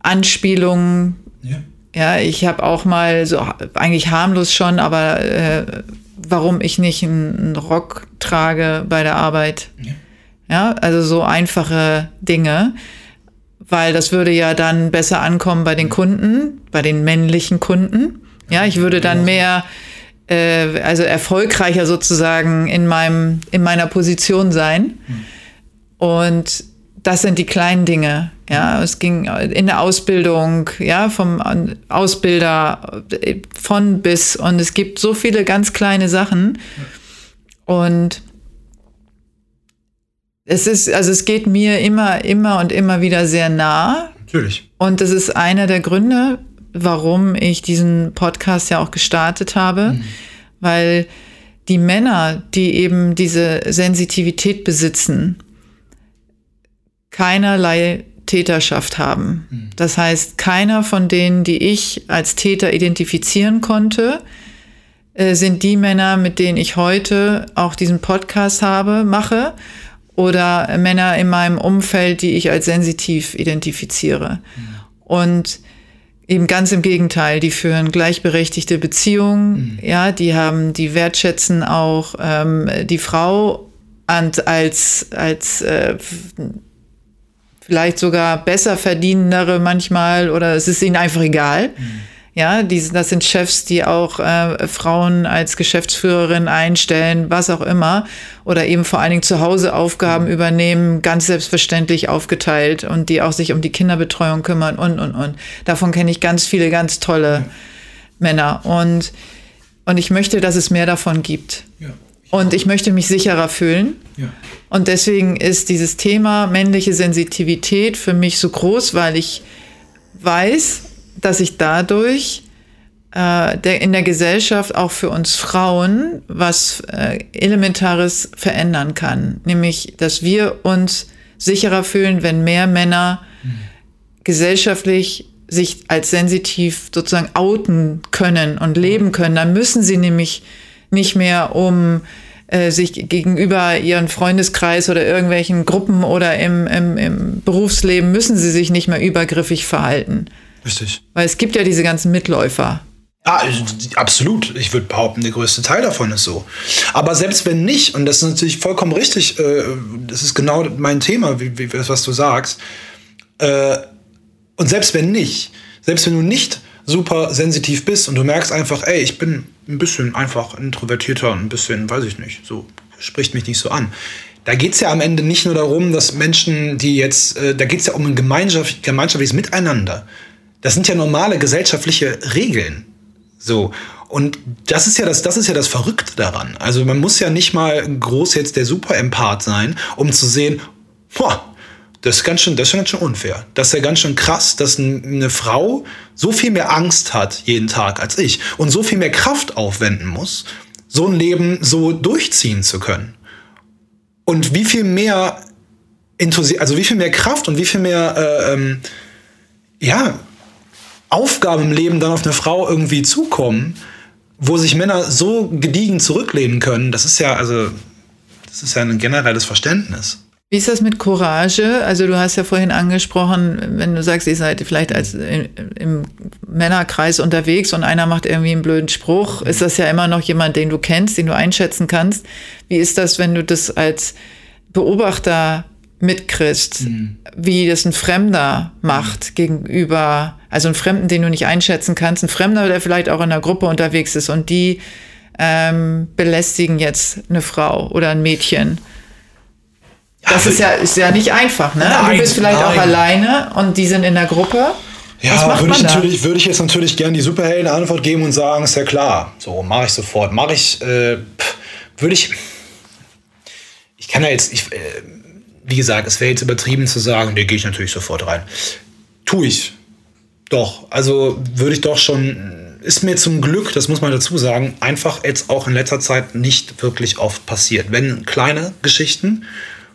Anspielungen. Ja, ja ich habe auch mal so eigentlich harmlos schon, aber äh, warum ich nicht einen Rock trage bei der Arbeit. Ja. ja, also so einfache Dinge, weil das würde ja dann besser ankommen bei den Kunden, bei den männlichen Kunden. Ja, ich würde dann mehr äh, also erfolgreicher sozusagen in meinem, in meiner Position sein. Mhm. Und das sind die kleinen Dinge. Ja, es ging in der Ausbildung, ja, vom Ausbilder von bis und es gibt so viele ganz kleine Sachen. Und es ist, also es geht mir immer, immer und immer wieder sehr nah. Natürlich. Und das ist einer der Gründe, warum ich diesen Podcast ja auch gestartet habe, mhm. weil die Männer, die eben diese Sensitivität besitzen, keinerlei Täterschaft haben. Hm. Das heißt, keiner von denen, die ich als Täter identifizieren konnte, äh, sind die Männer, mit denen ich heute auch diesen Podcast habe, mache oder Männer in meinem Umfeld, die ich als sensitiv identifiziere. Mhm. Und eben ganz im Gegenteil, die führen gleichberechtigte Beziehungen, mhm. ja, die haben, die wertschätzen auch ähm, die Frau als, als äh, vielleicht sogar besser verdienendere manchmal oder es ist ihnen einfach egal. Mhm ja, die, das sind Chefs, die auch äh, Frauen als Geschäftsführerin einstellen, was auch immer. Oder eben vor allen Dingen zu Hause Aufgaben übernehmen, ganz selbstverständlich aufgeteilt und die auch sich um die Kinderbetreuung kümmern und, und, und. Davon kenne ich ganz viele ganz tolle ja. Männer. Und, und ich möchte, dass es mehr davon gibt. Ja. Und ich möchte mich sicherer fühlen. Ja. Und deswegen ist dieses Thema männliche Sensitivität für mich so groß, weil ich weiß, dass ich dadurch äh, der, in der Gesellschaft auch für uns Frauen was äh, Elementares verändern kann. Nämlich, dass wir uns sicherer fühlen, wenn mehr Männer mhm. gesellschaftlich sich als sensitiv sozusagen outen können und leben können. Dann müssen sie nämlich nicht mehr um äh, sich gegenüber ihren Freundeskreis oder irgendwelchen Gruppen oder im, im, im Berufsleben müssen sie sich nicht mehr übergriffig verhalten. Richtig. Weil es gibt ja diese ganzen Mitläufer. Ja, absolut. Ich würde behaupten, der größte Teil davon ist so. Aber selbst wenn nicht, und das ist natürlich vollkommen richtig, äh, das ist genau mein Thema, wie, wie, was du sagst, äh, und selbst wenn nicht, selbst wenn du nicht super sensitiv bist und du merkst einfach, ey, ich bin ein bisschen einfach introvertierter, ein bisschen, weiß ich nicht, so spricht mich nicht so an. Da geht es ja am Ende nicht nur darum, dass Menschen, die jetzt, äh, da geht es ja um ein gemeinschaft, gemeinschaftliches Miteinander. Das sind ja normale gesellschaftliche Regeln. So. Und das ist ja das, das ist ja das Verrückte daran. Also man muss ja nicht mal groß jetzt der Super-Empath sein, um zu sehen, boah, das ist ganz schön, das ist ganz schön unfair. Das ist ja ganz schön krass, dass eine Frau so viel mehr Angst hat jeden Tag als ich und so viel mehr Kraft aufwenden muss, so ein Leben so durchziehen zu können. Und wie viel mehr Enthusi also wie viel mehr Kraft und wie viel mehr äh, ähm, ja, Aufgaben im Leben dann auf eine Frau irgendwie zukommen, wo sich Männer so gediegen zurücklehnen können, das ist ja, also, das ist ja ein generelles Verständnis. Wie ist das mit Courage? Also du hast ja vorhin angesprochen, wenn du sagst, ihr seid vielleicht als im Männerkreis unterwegs und einer macht irgendwie einen blöden Spruch, ist das ja immer noch jemand, den du kennst, den du einschätzen kannst. Wie ist das, wenn du das als Beobachter mitkriegst, mhm. wie das ein Fremder macht gegenüber, also ein Fremden, den du nicht einschätzen kannst, ein Fremder, der vielleicht auch in einer Gruppe unterwegs ist und die ähm, belästigen jetzt eine Frau oder ein Mädchen. Das ja, ist ja, ist ja nicht einfach, ne? Nein, du bist vielleicht nein. auch alleine und die sind in der Gruppe. Ja, würde ich, natürlich, würde ich jetzt natürlich gerne die Superhelden-Antwort geben und sagen, ist ja klar. So, mache ich sofort. Mache ich, äh, würde ich. Ich kann ja jetzt, ich, äh, wie gesagt, es wäre jetzt übertrieben zu sagen, da gehe ich natürlich sofort rein. Tue ich. Doch. Also würde ich doch schon, ist mir zum Glück, das muss man dazu sagen, einfach jetzt auch in letzter Zeit nicht wirklich oft passiert. Wenn kleine Geschichten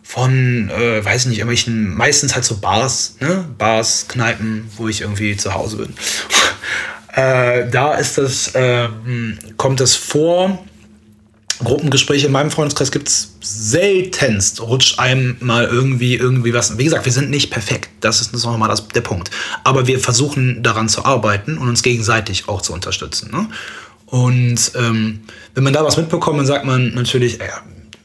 von, äh, weiß nicht, irgendwelchen, meistens halt so Bars, ne? Bars, Kneipen, wo ich irgendwie zu Hause bin. (laughs) äh, da ist das, äh, kommt es vor, Gruppengespräche in meinem Freundeskreis gibt es seltenst, rutscht einem mal irgendwie, irgendwie was. Wie gesagt, wir sind nicht perfekt. Das ist nochmal der Punkt. Aber wir versuchen daran zu arbeiten und uns gegenseitig auch zu unterstützen. Ne? Und ähm, wenn man da was mitbekommt, dann sagt man natürlich, ey,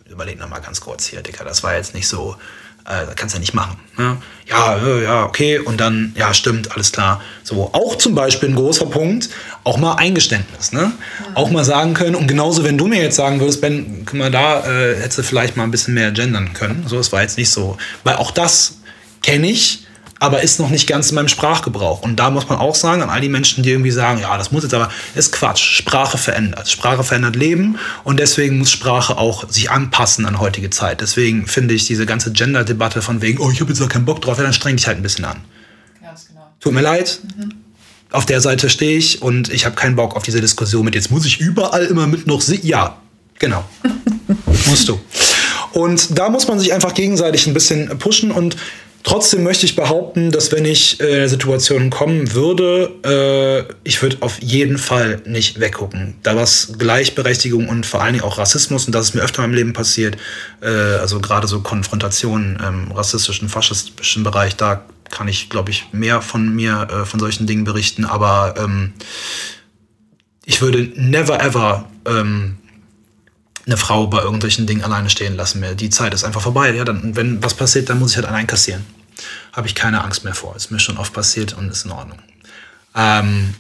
überleg noch mal ganz kurz hier, Dicker, das war jetzt nicht so äh, kannst du ja nicht machen. Ne? Ja, ja, okay, und dann, ja, stimmt, alles klar. So, auch zum Beispiel ein großer Punkt, auch mal Eingeständnis, ne? Mhm. Auch mal sagen können, und genauso, wenn du mir jetzt sagen würdest, Ben, guck mal, da äh, hättest du vielleicht mal ein bisschen mehr gendern können. So, das war jetzt nicht so. Weil auch das kenne ich, aber ist noch nicht ganz in meinem Sprachgebrauch. Und da muss man auch sagen, an all die Menschen, die irgendwie sagen, ja, das muss jetzt aber, ist Quatsch. Sprache verändert. Sprache verändert Leben und deswegen muss Sprache auch sich anpassen an heutige Zeit. Deswegen finde ich diese ganze Gender-Debatte von wegen, oh, ich habe jetzt da keinen Bock drauf, ja, dann streng dich halt ein bisschen an. Genau. Tut mir leid. Mhm. auf der Seite stehe ich und ich habe keinen Bock auf diese Diskussion mit, jetzt muss ich überall immer mit noch sie. Ja, genau. (laughs) musst du. Und da muss man sich einfach gegenseitig ein bisschen pushen und Trotzdem möchte ich behaupten, dass wenn ich äh, in eine Situation kommen würde, äh, ich würde auf jeden Fall nicht weggucken. Da was Gleichberechtigung und vor allen Dingen auch Rassismus, und das ist mir öfter meinem Leben passiert, äh, also gerade so Konfrontationen im rassistischen, faschistischen Bereich, da kann ich, glaube ich, mehr von mir, äh, von solchen Dingen berichten, aber ähm, ich würde never ever ähm, eine Frau bei irgendwelchen Dingen alleine stehen lassen mehr. Die Zeit ist einfach vorbei. Ja, dann, wenn was passiert, dann muss ich halt allein kassieren. Habe ich keine Angst mehr vor. Ist mir schon oft passiert und ist in Ordnung. Ähm,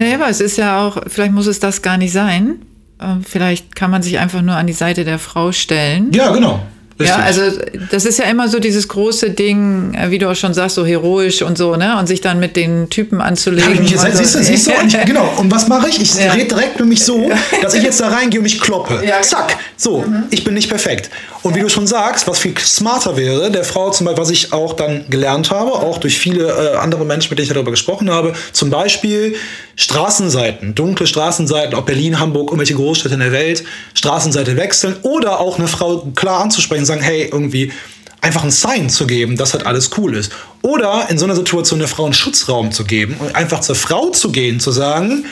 ja, aber es ist ja auch, vielleicht muss es das gar nicht sein. Ähm, vielleicht kann man sich einfach nur an die Seite der Frau stellen. Ja, genau. Richtig. Ja, also das ist ja immer so dieses große Ding, äh, wie du auch schon sagst, so heroisch und so, ne? Und sich dann mit den Typen anzulegen. Ja, mich jetzt, siehst du, siehst du? Ich, genau. Und was mache ich? Ich ja. rede direkt nämlich so, dass ich jetzt da reingehe und mich kloppe. Ja. Zack. So, mhm. ich bin nicht perfekt. Und wie du schon sagst, was viel smarter wäre, der Frau zum Beispiel, was ich auch dann gelernt habe, auch durch viele äh, andere Menschen, mit denen ich darüber gesprochen habe, zum Beispiel Straßenseiten, dunkle Straßenseiten, ob Berlin, Hamburg, irgendwelche Großstädte in der Welt, Straßenseite wechseln oder auch eine Frau klar anzusprechen, sagen, hey, irgendwie einfach ein Sign zu geben, dass halt alles cool ist. Oder in so einer Situation eine Frau einen Schutzraum zu geben und einfach zur Frau zu gehen, zu sagen,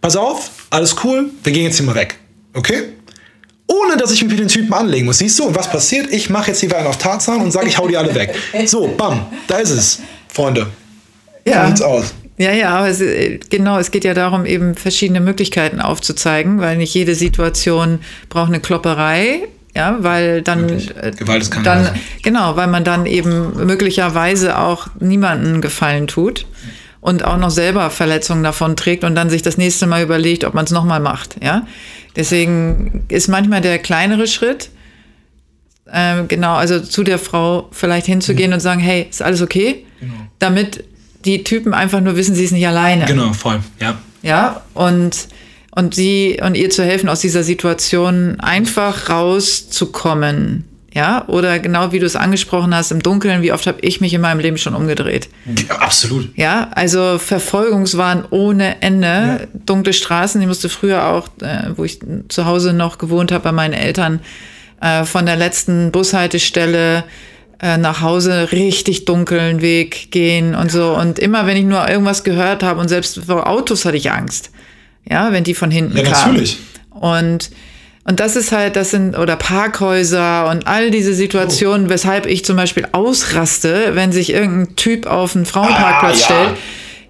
pass auf, alles cool, wir gehen jetzt hier mal weg. Okay? ohne dass ich mich mit den Typen anlegen muss. Siehst du, und was passiert? Ich mache jetzt hier einen auf Tarzan und sage, ich hau die alle weg. So, bam, da ist es, Freunde. Ja. So sieht's aus. Ja, ja, aber es, genau, es geht ja darum, eben verschiedene Möglichkeiten aufzuzeigen, weil nicht jede Situation braucht eine Klopperei. Ja, weil dann, äh, Gewalt ist dann genau, weil man dann eben möglicherweise auch niemanden Gefallen tut und auch noch selber Verletzungen davon trägt und dann sich das nächste Mal überlegt, ob man es nochmal macht. Ja, Deswegen ist manchmal der kleinere Schritt, äh, genau, also zu der Frau vielleicht hinzugehen mhm. und sagen, hey, ist alles okay? Genau. Damit die Typen einfach nur wissen, sie ist nicht alleine. Genau, voll, ja. Ja, und, und sie und ihr zu helfen, aus dieser Situation einfach rauszukommen. Ja, oder genau wie du es angesprochen hast, im Dunkeln, wie oft habe ich mich in meinem Leben schon umgedreht? Ja, absolut. Ja, also Verfolgungswahn ohne Ende, ja. dunkle Straßen. Ich musste früher auch, äh, wo ich zu Hause noch gewohnt habe bei meinen Eltern, äh, von der letzten Bushaltestelle äh, nach Hause richtig dunklen Weg gehen und so. Und immer, wenn ich nur irgendwas gehört habe und selbst vor Autos hatte ich Angst. Ja, wenn die von hinten ja, kamen. Ja, natürlich. Und und das ist halt, das sind, oder Parkhäuser und all diese Situationen, oh. weshalb ich zum Beispiel ausraste, wenn sich irgendein Typ auf einen Frauenparkplatz ah, ja. stellt.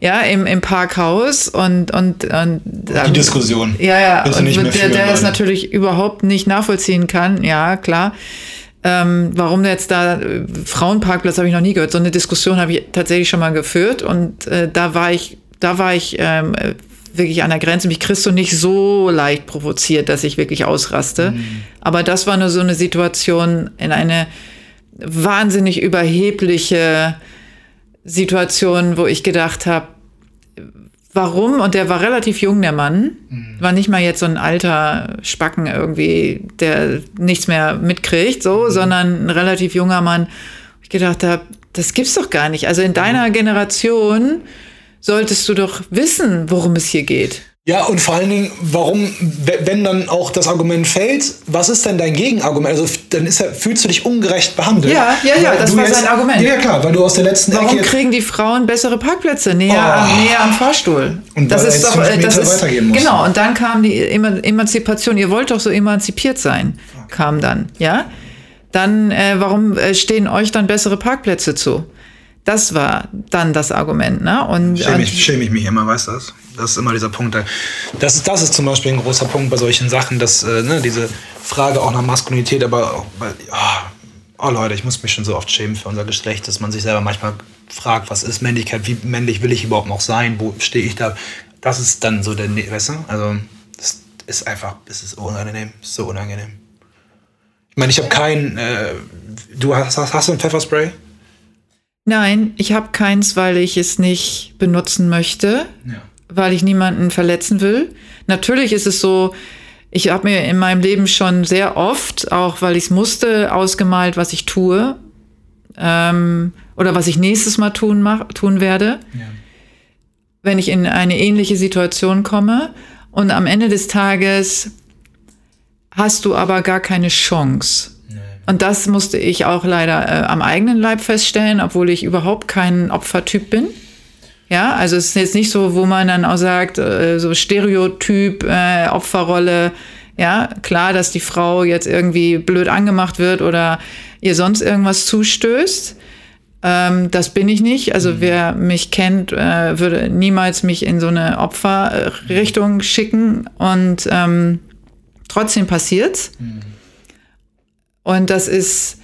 Ja, im, im Parkhaus und, und, und die Diskussion. Ja, ja, und der, der es natürlich überhaupt nicht nachvollziehen kann, ja, klar. Ähm, warum jetzt da äh, Frauenparkplatz habe ich noch nie gehört. So eine Diskussion habe ich tatsächlich schon mal geführt und äh, da war ich, da war ich ähm, wirklich an der Grenze. Mich kriegst du nicht so leicht provoziert, dass ich wirklich ausraste. Mhm. Aber das war nur so eine Situation in eine wahnsinnig überhebliche Situation, wo ich gedacht habe, warum? Und der war relativ jung, der Mann. Mhm. War nicht mal jetzt so ein alter Spacken irgendwie, der nichts mehr mitkriegt, so, mhm. sondern ein relativ junger Mann. Ich gedacht habe, das gibt's doch gar nicht. Also in deiner Generation solltest du doch wissen, worum es hier geht. Ja, und vor allen Dingen, warum, wenn dann auch das Argument fällt, was ist denn dein Gegenargument? Also dann ist er, fühlst du dich ungerecht behandelt. Ja, ja, ja, das war jetzt, sein Argument. Ja, klar, weil du aus der letzten Warum Ecke kriegen die Frauen bessere Parkplätze näher, oh. näher am Fahrstuhl? Und das ist doch, das ist, genau. Und dann kam die Emanzipation. Ihr wollt doch so emanzipiert sein, kam dann, ja? Dann, äh, warum äh, stehen euch dann bessere Parkplätze zu? Das war dann das Argument. Ne? Und, schäme, ich, schäme ich mich immer, weißt du das? Das ist immer dieser Punkt. Das ist, das ist zum Beispiel ein großer Punkt bei solchen Sachen, dass äh, ne, diese Frage auch nach Maskulinität, aber auch bei, oh, oh, Leute, ich muss mich schon so oft schämen für unser Geschlecht, dass man sich selber manchmal fragt, was ist Männlichkeit, wie männlich will ich überhaupt noch sein, wo stehe ich da? Das ist dann so der, weißt du? Also, das ist einfach, es ist unangenehm, so unangenehm. Ich meine, ich habe keinen, äh, du hast, hast, hast du ein Pfefferspray? Nein, ich habe keins, weil ich es nicht benutzen möchte, ja. Weil ich niemanden verletzen will. Natürlich ist es so, ich habe mir in meinem Leben schon sehr oft, auch weil ich es musste, ausgemalt, was ich tue ähm, oder was ich nächstes Mal tun, mach, tun werde. Ja. wenn ich in eine ähnliche Situation komme und am Ende des Tages hast du aber gar keine Chance. Und das musste ich auch leider äh, am eigenen Leib feststellen, obwohl ich überhaupt kein Opfertyp bin. Ja, also es ist jetzt nicht so, wo man dann auch sagt, äh, so Stereotyp, äh, Opferrolle. Ja, klar, dass die Frau jetzt irgendwie blöd angemacht wird oder ihr sonst irgendwas zustößt. Ähm, das bin ich nicht. Also mhm. wer mich kennt, äh, würde niemals mich in so eine Opferrichtung schicken. Und ähm, trotzdem passiert's. Mhm. Und das ist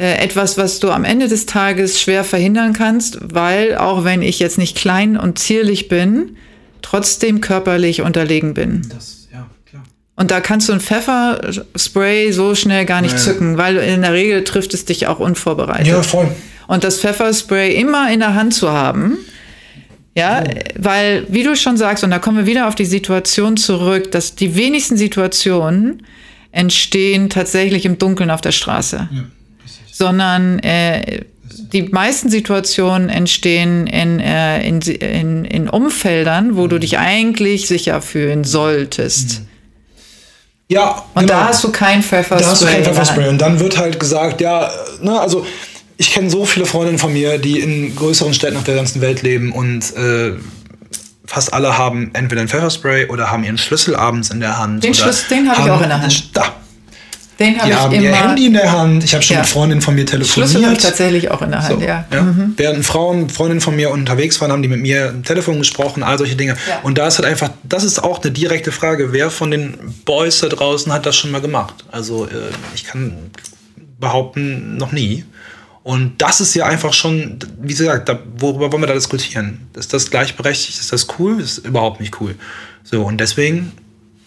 etwas, was du am Ende des Tages schwer verhindern kannst, weil auch wenn ich jetzt nicht klein und zierlich bin, trotzdem körperlich unterlegen bin. Das, ja, klar. Und da kannst du ein Pfefferspray so schnell gar nicht naja. zücken, weil in der Regel trifft es dich auch unvorbereitet. Ja, voll. Und das Pfefferspray immer in der Hand zu haben, ja, oh. weil, wie du schon sagst, und da kommen wir wieder auf die Situation zurück, dass die wenigsten Situationen entstehen tatsächlich im Dunkeln auf der Straße, ja, sondern äh, die meisten Situationen entstehen in, äh, in, in, in, Umfeldern, wo mhm. du dich eigentlich sicher fühlen solltest. Mhm. Ja, und genau. da hast du kein Pfefferspray. Da hast du kein Pfefferspray. Und dann wird halt gesagt, ja, ne, also ich kenne so viele Freundinnen von mir, die in größeren Städten auf der ganzen Welt leben und äh, fast alle haben entweder ein Pfefferspray oder haben ihren Schlüssel abends in der Hand. Den Schlüssel, den habe ich auch in der Hand. Da. Den habe ich haben immer. ihr Handy in der Hand. Ich habe schon ja. mit Freundinnen von mir telefoniert. Schlüssel habe ich tatsächlich auch in der Hand, so, ja. ja. Mhm. Während Frauen, Freundinnen von mir unterwegs waren, haben die mit mir am Telefon gesprochen, all solche Dinge. Ja. Und da ist halt einfach, das ist auch eine direkte Frage, wer von den Boys da draußen hat das schon mal gemacht? Also äh, ich kann behaupten, noch nie. Und das ist ja einfach schon, wie gesagt, da, worüber wollen wir da diskutieren? Ist das gleichberechtigt? Ist das cool? Das ist überhaupt nicht cool. So, und deswegen,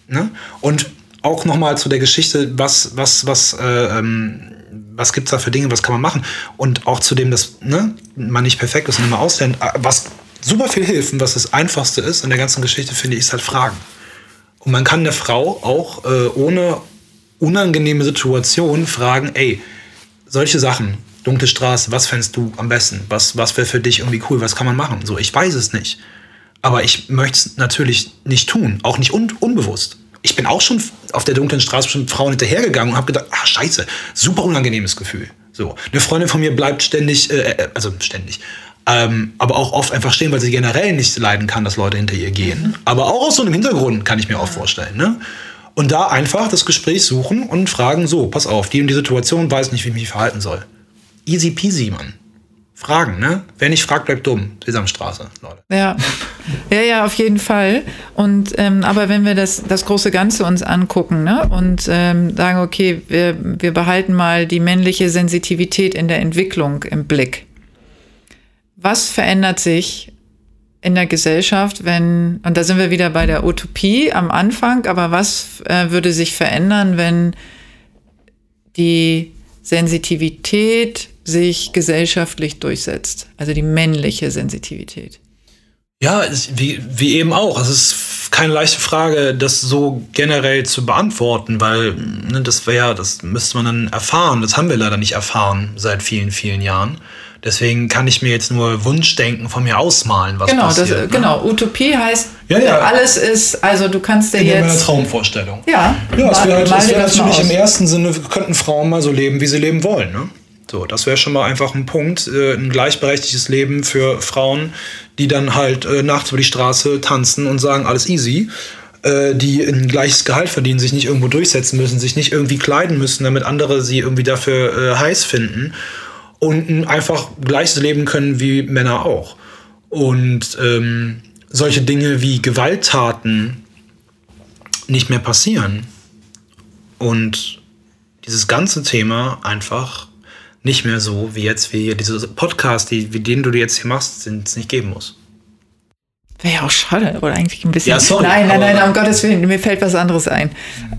ne? Und auch nochmal zu der Geschichte, was, was, was, äh, ähm, was gibt's da für Dinge, was kann man machen? Und auch zu dem, dass ne, man nicht perfekt ist und immer auslernt. Äh, was super viel hilft und was das Einfachste ist in der ganzen Geschichte, finde ich, ist halt Fragen. Und man kann der Frau auch äh, ohne unangenehme Situation fragen, ey, solche Sachen, dunkle Straße, was fändest du am besten? Was, was wäre für dich irgendwie cool? Was kann man machen? So, ich weiß es nicht. Aber ich möchte es natürlich nicht tun, auch nicht un unbewusst. Ich bin auch schon auf der dunklen Straße schon Frauen hinterhergegangen und habe gedacht, ach scheiße, super unangenehmes Gefühl. So, eine Freundin von mir bleibt ständig, äh, äh, also ständig, ähm, aber auch oft einfach stehen, weil sie generell nicht leiden kann, dass Leute hinter ihr gehen. Mhm. Aber auch aus so einem Hintergrund kann ich mir auch vorstellen. Ne? Und da einfach das Gespräch suchen und fragen, so, pass auf, die und die Situation weiß nicht, wie ich mich verhalten soll. Easy peasy, Mann. Fragen, ne? Wer nicht fragt, bleibt dumm. Sesamstraße, Leute. Ja, ja, ja, auf jeden Fall. Und ähm, aber wenn wir das, das große Ganze uns angucken, ne, und ähm, sagen, okay, wir, wir behalten mal die männliche Sensitivität in der Entwicklung im Blick. Was verändert sich in der Gesellschaft, wenn, und da sind wir wieder bei der Utopie am Anfang, aber was äh, würde sich verändern, wenn die Sensitivität sich gesellschaftlich durchsetzt, also die männliche Sensitivität. Ja, wie, wie eben auch. Es ist keine leichte Frage, das so generell zu beantworten, weil ne, das wäre, das müsste man dann erfahren. Das haben wir leider nicht erfahren seit vielen, vielen Jahren. Deswegen kann ich mir jetzt nur Wunschdenken von mir ausmalen, was genau, passiert. Das, ne? Genau, Utopie heißt, ja, ja. alles ist, also du kannst dir In jetzt... In Traumvorstellung. Ja. Ja, es wäre halt, wär natürlich im ersten Sinne, könnten Frauen mal so leben, wie sie leben wollen. Ne? So, das wäre schon mal einfach ein Punkt, äh, ein gleichberechtigtes Leben für Frauen, die dann halt äh, nachts über die Straße tanzen und sagen, alles easy äh, die ein gleiches Gehalt verdienen, sich nicht irgendwo durchsetzen müssen, sich nicht irgendwie kleiden müssen, damit andere sie irgendwie dafür äh, heiß finden und einfach gleiches leben können wie Männer auch. Und ähm, solche Dinge wie Gewalttaten nicht mehr passieren. Und dieses ganze Thema einfach nicht mehr so, wie jetzt wie diese Podcast, die, wie den du jetzt hier machst, es nicht geben muss. Wäre ja auch schade, oder eigentlich ein bisschen. Ja, sorry, nein, nein, nein, um Gottes Willen, mir fällt was anderes ein.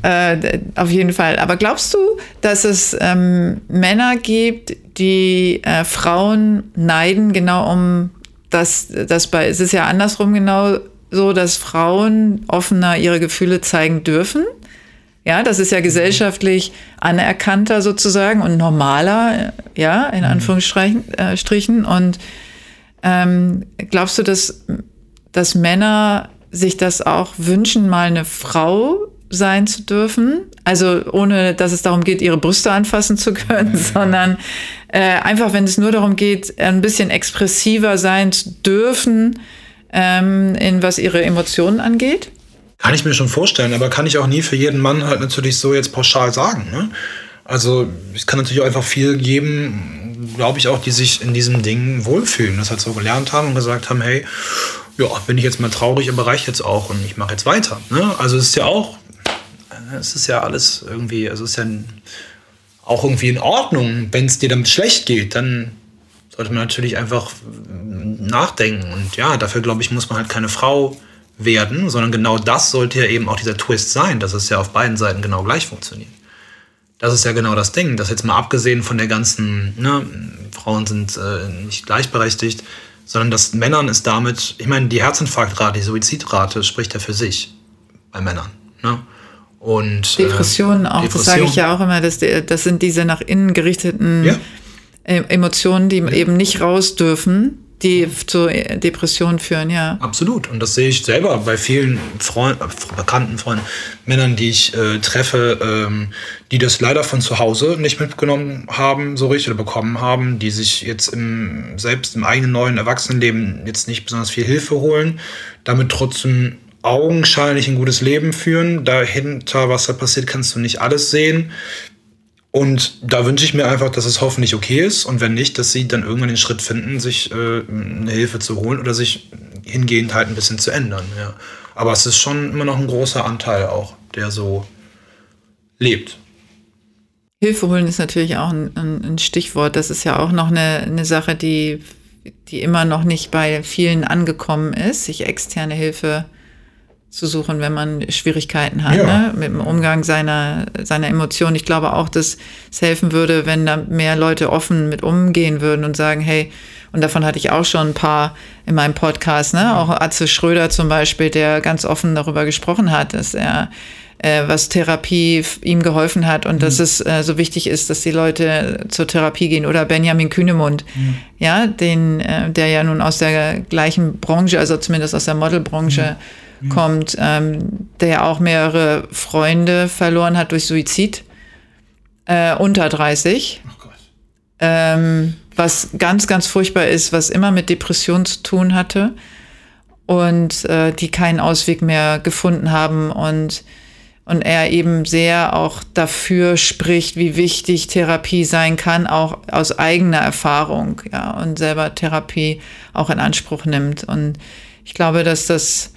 Äh, auf jeden Fall. Aber glaubst du, dass es ähm, Männer gibt, die äh, Frauen neiden, genau um das, das bei, es ist ja andersrum genau so, dass Frauen offener ihre Gefühle zeigen dürfen? Ja, das ist ja gesellschaftlich anerkannter sozusagen und normaler, ja, in mhm. Anführungsstrichen. Äh, und ähm, glaubst du, dass dass Männer sich das auch wünschen, mal eine Frau sein zu dürfen. Also ohne, dass es darum geht, ihre Brüste anfassen zu können, mhm. sondern äh, einfach, wenn es nur darum geht, ein bisschen expressiver sein zu dürfen, ähm, in was ihre Emotionen angeht. Kann ich mir schon vorstellen, aber kann ich auch nie für jeden Mann halt natürlich so jetzt pauschal sagen. Ne? Also es kann natürlich auch einfach viel geben, glaube ich auch, die sich in diesem Ding wohlfühlen, das halt so gelernt haben und gesagt haben, hey, ja, bin ich jetzt mal traurig, aber reicht jetzt auch und ich mache jetzt weiter. Ne? Also es ist ja auch, es ist ja alles irgendwie, also es ist ja auch irgendwie in Ordnung, wenn es dir damit schlecht geht, dann sollte man natürlich einfach nachdenken. Und ja, dafür glaube ich, muss man halt keine Frau werden, sondern genau das sollte ja eben auch dieser Twist sein, dass es ja auf beiden Seiten genau gleich funktioniert. Das ist ja genau das Ding, dass jetzt mal abgesehen von der ganzen, ne, Frauen sind äh, nicht gleichberechtigt, sondern dass Männern ist damit, ich meine, die Herzinfarktrate, die Suizidrate spricht ja für sich bei Männern. Ne? Und, Depressionen äh, auch, Depression. das sage ich ja auch immer, dass die, das sind diese nach innen gerichteten ja. Emotionen, die ja. eben nicht raus dürfen die zu Depressionen führen, ja. Absolut. Und das sehe ich selber bei vielen Freund, bekannten Freunden, Männern, die ich äh, treffe, ähm, die das leider von zu Hause nicht mitgenommen haben, so richtig oder bekommen haben, die sich jetzt im, selbst im eigenen neuen Erwachsenenleben jetzt nicht besonders viel Hilfe holen, damit trotzdem augenscheinlich ein gutes Leben führen. Dahinter, was da passiert, kannst du nicht alles sehen. Und da wünsche ich mir einfach, dass es hoffentlich okay ist und wenn nicht, dass sie dann irgendwann den Schritt finden, sich äh, eine Hilfe zu holen oder sich hingehend halt ein bisschen zu ändern. Ja. Aber es ist schon immer noch ein großer Anteil auch, der so lebt. Hilfe holen ist natürlich auch ein, ein Stichwort. Das ist ja auch noch eine, eine Sache, die, die immer noch nicht bei vielen angekommen ist, sich externe Hilfe zu suchen, wenn man Schwierigkeiten hat, ja. ne? mit dem Umgang seiner, seiner Emotionen. Ich glaube auch, dass es helfen würde, wenn da mehr Leute offen mit umgehen würden und sagen, hey, und davon hatte ich auch schon ein paar in meinem Podcast, ne? Auch Atze Schröder zum Beispiel, der ganz offen darüber gesprochen hat, dass er äh, was Therapie ihm geholfen hat und mhm. dass es äh, so wichtig ist, dass die Leute zur Therapie gehen. Oder Benjamin Kühnemund, mhm. ja, den, äh, der ja nun aus der gleichen Branche, also zumindest aus der Modelbranche, mhm mhm. kommt, ähm, der auch mehrere Freunde verloren hat durch Suizid, äh, unter 30. Oh Gott. Ähm, was ganz, ganz furchtbar ist, was immer mit Depression zu tun hatte und äh, die keinen Ausweg mehr gefunden haben und und er eben sehr auch dafür spricht, wie wichtig Therapie sein kann, auch aus eigener Erfahrung, ja, und selber Therapie auch in Anspruch nimmt. Und ich glaube, dass das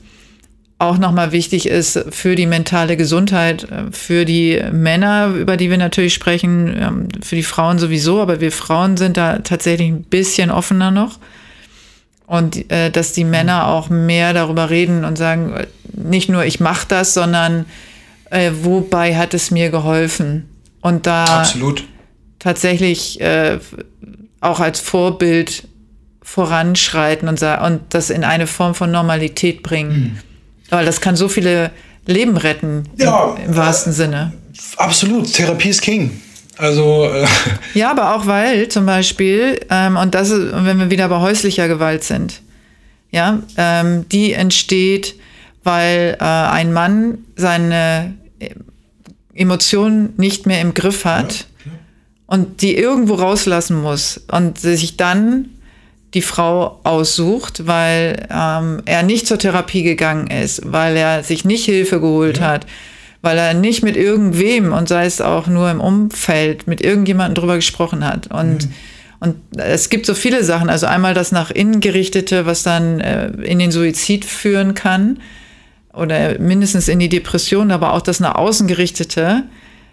auch nochmal wichtig ist für die mentale Gesundheit, äh, für die Männer, über die wir natürlich sprechen, ähm, für die Frauen sowieso, aber wir Frauen sind da tatsächlich ein bisschen offener noch. Und äh, dass die Männer auch mehr darüber reden und sagen, äh, nicht nur ich mache das, sondern äh, wobei hat es mir geholfen? Und da Absolut. tatsächlich äh, auch als Vorbild voranschreiten und, und das in eine Form von Normalität bringen. Mhm. Weil das kann so viele Leben retten, ja, im, im wahrsten äh, Sinne. Absolut, Therapie ist King. Also äh ja, aber auch weil zum Beispiel ähm, und das ist, wenn wir wieder bei häuslicher Gewalt sind, ja, ähm, die entsteht, weil äh, ein Mann seine Emotionen nicht mehr im Griff hat ja, und die irgendwo rauslassen muss und sich dann die Frau aussucht, weil ähm, er nicht zur Therapie gegangen ist, weil er sich nicht Hilfe geholt ja. hat, weil er nicht mit irgendwem und sei es auch nur im Umfeld mit irgendjemandem drüber gesprochen hat. Und, mhm. und es gibt so viele Sachen. Also einmal das nach innen gerichtete, was dann äh, in den Suizid führen kann oder mindestens in die Depression, aber auch das nach außen gerichtete,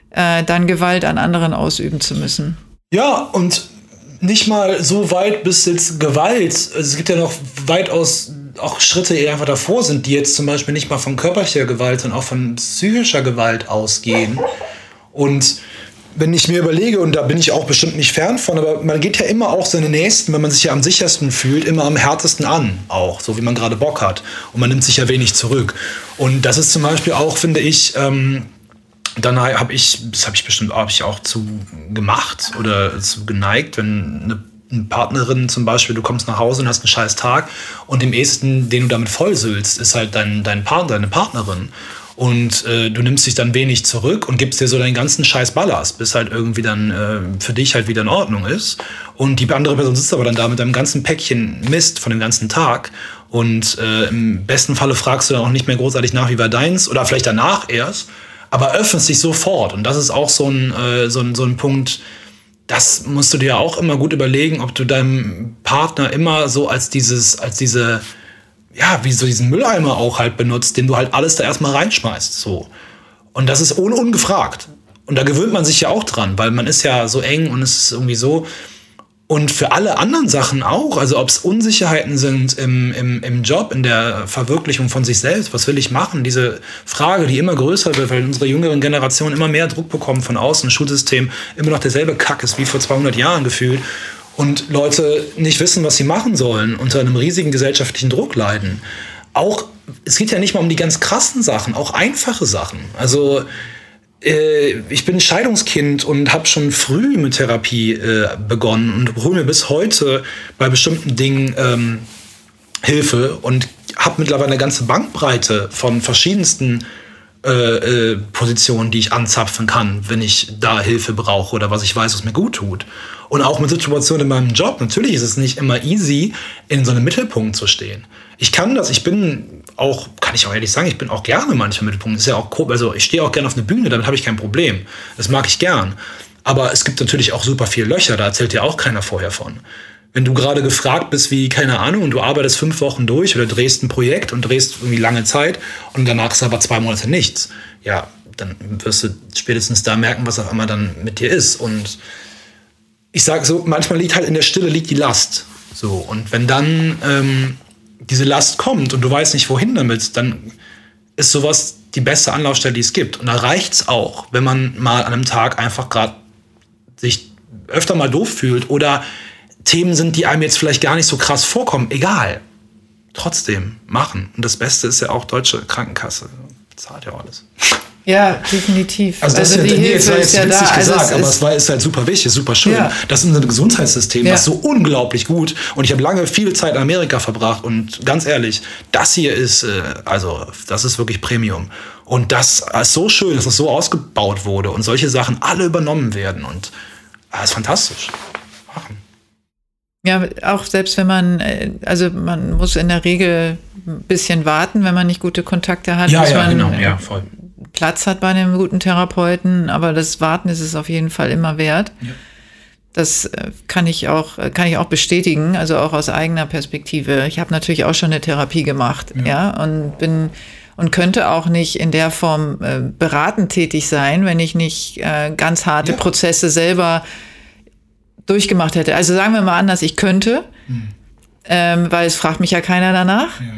äh, dann Gewalt an anderen ausüben zu müssen. Ja, und nicht mal so weit bis jetzt Gewalt. Also es gibt ja noch weitaus auch Schritte, die einfach davor sind, die jetzt zum Beispiel nicht mal von körperlicher Gewalt, sondern auch von psychischer Gewalt ausgehen. Und wenn ich mir überlege, und da bin ich auch bestimmt nicht fern von, aber man geht ja immer auch seine Nächsten, wenn man sich ja am sichersten fühlt, immer am härtesten an, auch, so wie man gerade Bock hat. Und man nimmt sich ja wenig zurück. Und das ist zum Beispiel auch, finde ich, ähm, dann habe ich, das habe ich bestimmt hab ich auch zu gemacht oder zu geneigt, wenn eine, Partnerin zum Beispiel, du kommst nach Hause und hast einen scheiß Tag und dem ehesten, den du damit vollsüllst, ist halt dein, dein Partner, deine Partnerin. Und äh, du nimmst dich dann wenig zurück und gibst dir so deinen ganzen Scheiß Ballast, bis halt irgendwie dann äh, für dich halt wieder in Ordnung ist. Und die andere Person sitzt aber dann da mit einem ganzen Päckchen Mist von dem ganzen Tag. Und äh, im besten Falle fragst du dann auch nicht mehr großartig nach, wie war deins, oder vielleicht danach erst, aber öffnest dich sofort. Und das ist auch so ein, äh, so ein, so ein Punkt, das musst du dir auch immer gut überlegen, ob du deinem Partner immer so als dieses, als diese ja, wie so diesen Mülleimer auch halt benutzt, den du halt alles da erstmal reinschmeißt. So. Und das ist un ungefragt. Und da gewöhnt man sich ja auch dran, weil man ist ja so eng und es ist irgendwie so. Und für alle anderen Sachen auch, also ob es Unsicherheiten sind im, im, im Job, in der Verwirklichung von sich selbst, was will ich machen? Diese Frage, die immer größer wird, weil unsere jüngeren Generationen immer mehr Druck bekommen von außen, Schulsystem immer noch derselbe Kack ist wie vor 200 Jahren gefühlt und Leute nicht wissen, was sie machen sollen, unter einem riesigen gesellschaftlichen Druck leiden. Auch, es geht ja nicht mal um die ganz krassen Sachen, auch einfache Sachen. Also ich bin Scheidungskind und habe schon früh mit Therapie äh, begonnen und hole mir bis heute bei bestimmten Dingen ähm, Hilfe und habe mittlerweile eine ganze Bankbreite von verschiedensten äh, äh, Positionen, die ich anzapfen kann, wenn ich da Hilfe brauche oder was ich weiß, was mir gut tut. Und auch mit Situationen in meinem Job. Natürlich ist es nicht immer easy, in so einem Mittelpunkt zu stehen. Ich kann das, ich bin auch, kann ich auch ehrlich sagen, ich bin auch gerne manchmal Mittelpunkt. Ist ja auch, also ich stehe auch gerne auf einer Bühne, damit habe ich kein Problem. Das mag ich gern. Aber es gibt natürlich auch super viele Löcher, da erzählt dir auch keiner vorher von wenn du gerade gefragt bist, wie, keine Ahnung, und du arbeitest fünf Wochen durch oder drehst ein Projekt und drehst irgendwie lange Zeit und danach ist aber zwei Monate nichts, ja, dann wirst du spätestens da merken, was auf einmal dann mit dir ist. Und ich sage so, manchmal liegt halt in der Stille liegt die Last. So, und wenn dann ähm, diese Last kommt und du weißt nicht, wohin damit, dann ist sowas die beste Anlaufstelle, die es gibt. Und da reicht es auch, wenn man mal an einem Tag einfach gerade sich öfter mal doof fühlt oder Themen sind, die einem jetzt vielleicht gar nicht so krass vorkommen. Egal. Trotzdem machen. Und das Beste ist ja auch deutsche Krankenkasse. Zahlt ja alles. Ja, definitiv. Also, das also die nee, Hilfe ist ja da. gesagt, also es aber es war ist halt super wichtig, super schön. Ja. Das ist ein Gesundheitssystem, ja. das ist so unglaublich gut. Und ich habe lange viel Zeit in Amerika verbracht und ganz ehrlich, das hier ist, äh, also das ist wirklich Premium. Und das ist so schön, dass das so ausgebaut wurde und solche Sachen alle übernommen werden. Und das ah, ist fantastisch. Ja, auch selbst wenn man, äh, also man muss in der Regel ein bisschen warten, wenn man nicht gute Kontakte hat, ja, ja, man genau. ja, voll. Platz hat bei einem guten Therapeuten. Aber das Warten ist es auf jeden Fall immer wert. Ja. Das äh, kann ich auch, kann ich auch bestätigen, also auch aus eigener Perspektive. Ich habe natürlich auch schon eine Therapie gemacht, ja, ja und bin und könnte auch nicht in der Form äh, beratend tätig sein, wenn ich nicht äh, ganz harte ja. Prozesse selber durchgemacht hätte. Also sagen wir mal anders, ich könnte, mhm. ähm, weil es fragt mich ja keiner danach. Ja, ja,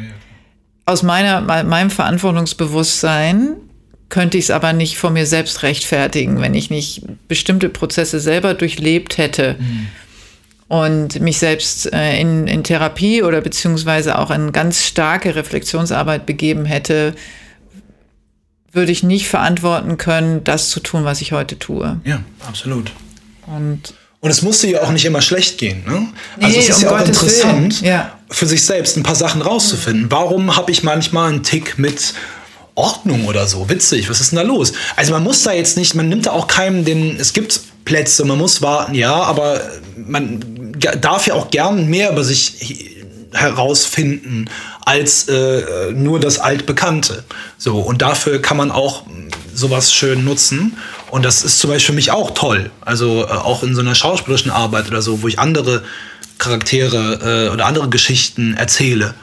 Aus meiner, meinem Verantwortungsbewusstsein könnte ich es aber nicht vor mir selbst rechtfertigen, wenn ich nicht bestimmte Prozesse selber durchlebt hätte. Mhm. Und mich selbst äh, in, in Therapie oder beziehungsweise auch in ganz starke Reflexionsarbeit begeben hätte, würde ich nicht verantworten können, das zu tun, was ich heute tue. Ja, absolut. Und und es musste ja auch nicht immer schlecht gehen. Ne? Nee, also es ist um ja auch Gottes interessant, ja. für sich selbst ein paar Sachen rauszufinden. Warum habe ich manchmal einen Tick mit Ordnung oder so? Witzig, was ist denn da los? Also man muss da jetzt nicht, man nimmt da auch keinem den, es gibt Plätze, man muss warten, ja, aber man darf ja auch gern mehr über sich herausfinden als äh, nur das Altbekannte. So, und dafür kann man auch sowas schön nutzen. Und das ist zum Beispiel für mich auch toll. Also äh, auch in so einer schauspielerischen Arbeit oder so, wo ich andere Charaktere äh, oder andere Geschichten erzähle.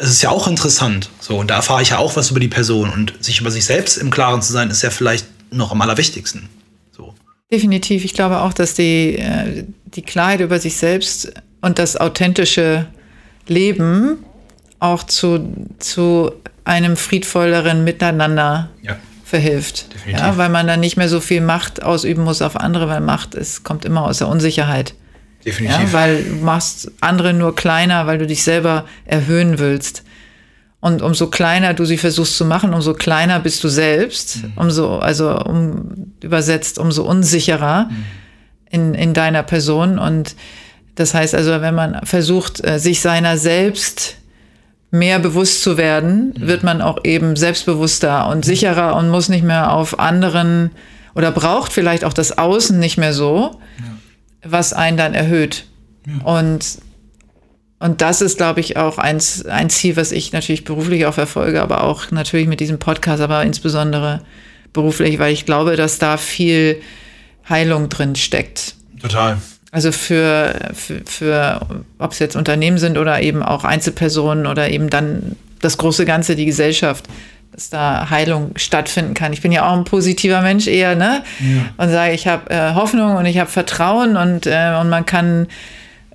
Es ist ja auch interessant. So, und da erfahre ich ja auch was über die Person. Und sich über sich selbst im Klaren zu sein, ist ja vielleicht noch am allerwichtigsten. So. Definitiv. Ich glaube auch, dass die, äh, die Klarheit über sich selbst und das authentische Leben auch zu, zu einem friedvolleren Miteinander ja verhilft. Definitiv. Ja, weil man dann nicht mehr so viel Macht ausüben muss auf andere, weil Macht ist, kommt immer aus der Unsicherheit. Definitiv. Ja, weil du machst andere nur kleiner, weil du dich selber erhöhen willst. Und umso kleiner du sie versuchst zu machen, umso kleiner bist du selbst, mhm. umso, also um, übersetzt, umso unsicherer mhm. in, in deiner Person. Und Das heißt also, wenn man versucht, äh, sich seiner selbst mehr bewusst zu werden, wird man auch eben selbstbewusster und sicherer und muss nicht mehr auf anderen oder braucht vielleicht auch das Außen nicht mehr so, was einen dann erhöht. Und, und das ist, glaube ich, auch ein, ein Ziel, was ich natürlich beruflich auch verfolge, aber auch natürlich mit diesem Podcast, aber insbesondere beruflich, weil ich glaube, dass da viel Heilung drin steckt. Total. Also für, für, für ob es jetzt Unternehmen sind oder eben auch Einzelpersonen oder eben dann das große Ganze, die Gesellschaft, dass da Heilung stattfinden kann. Ich bin ja auch ein positiver Mensch eher, ne? Ja. Und sage, ich habe äh, Hoffnung und ich habe Vertrauen und, äh, und man kann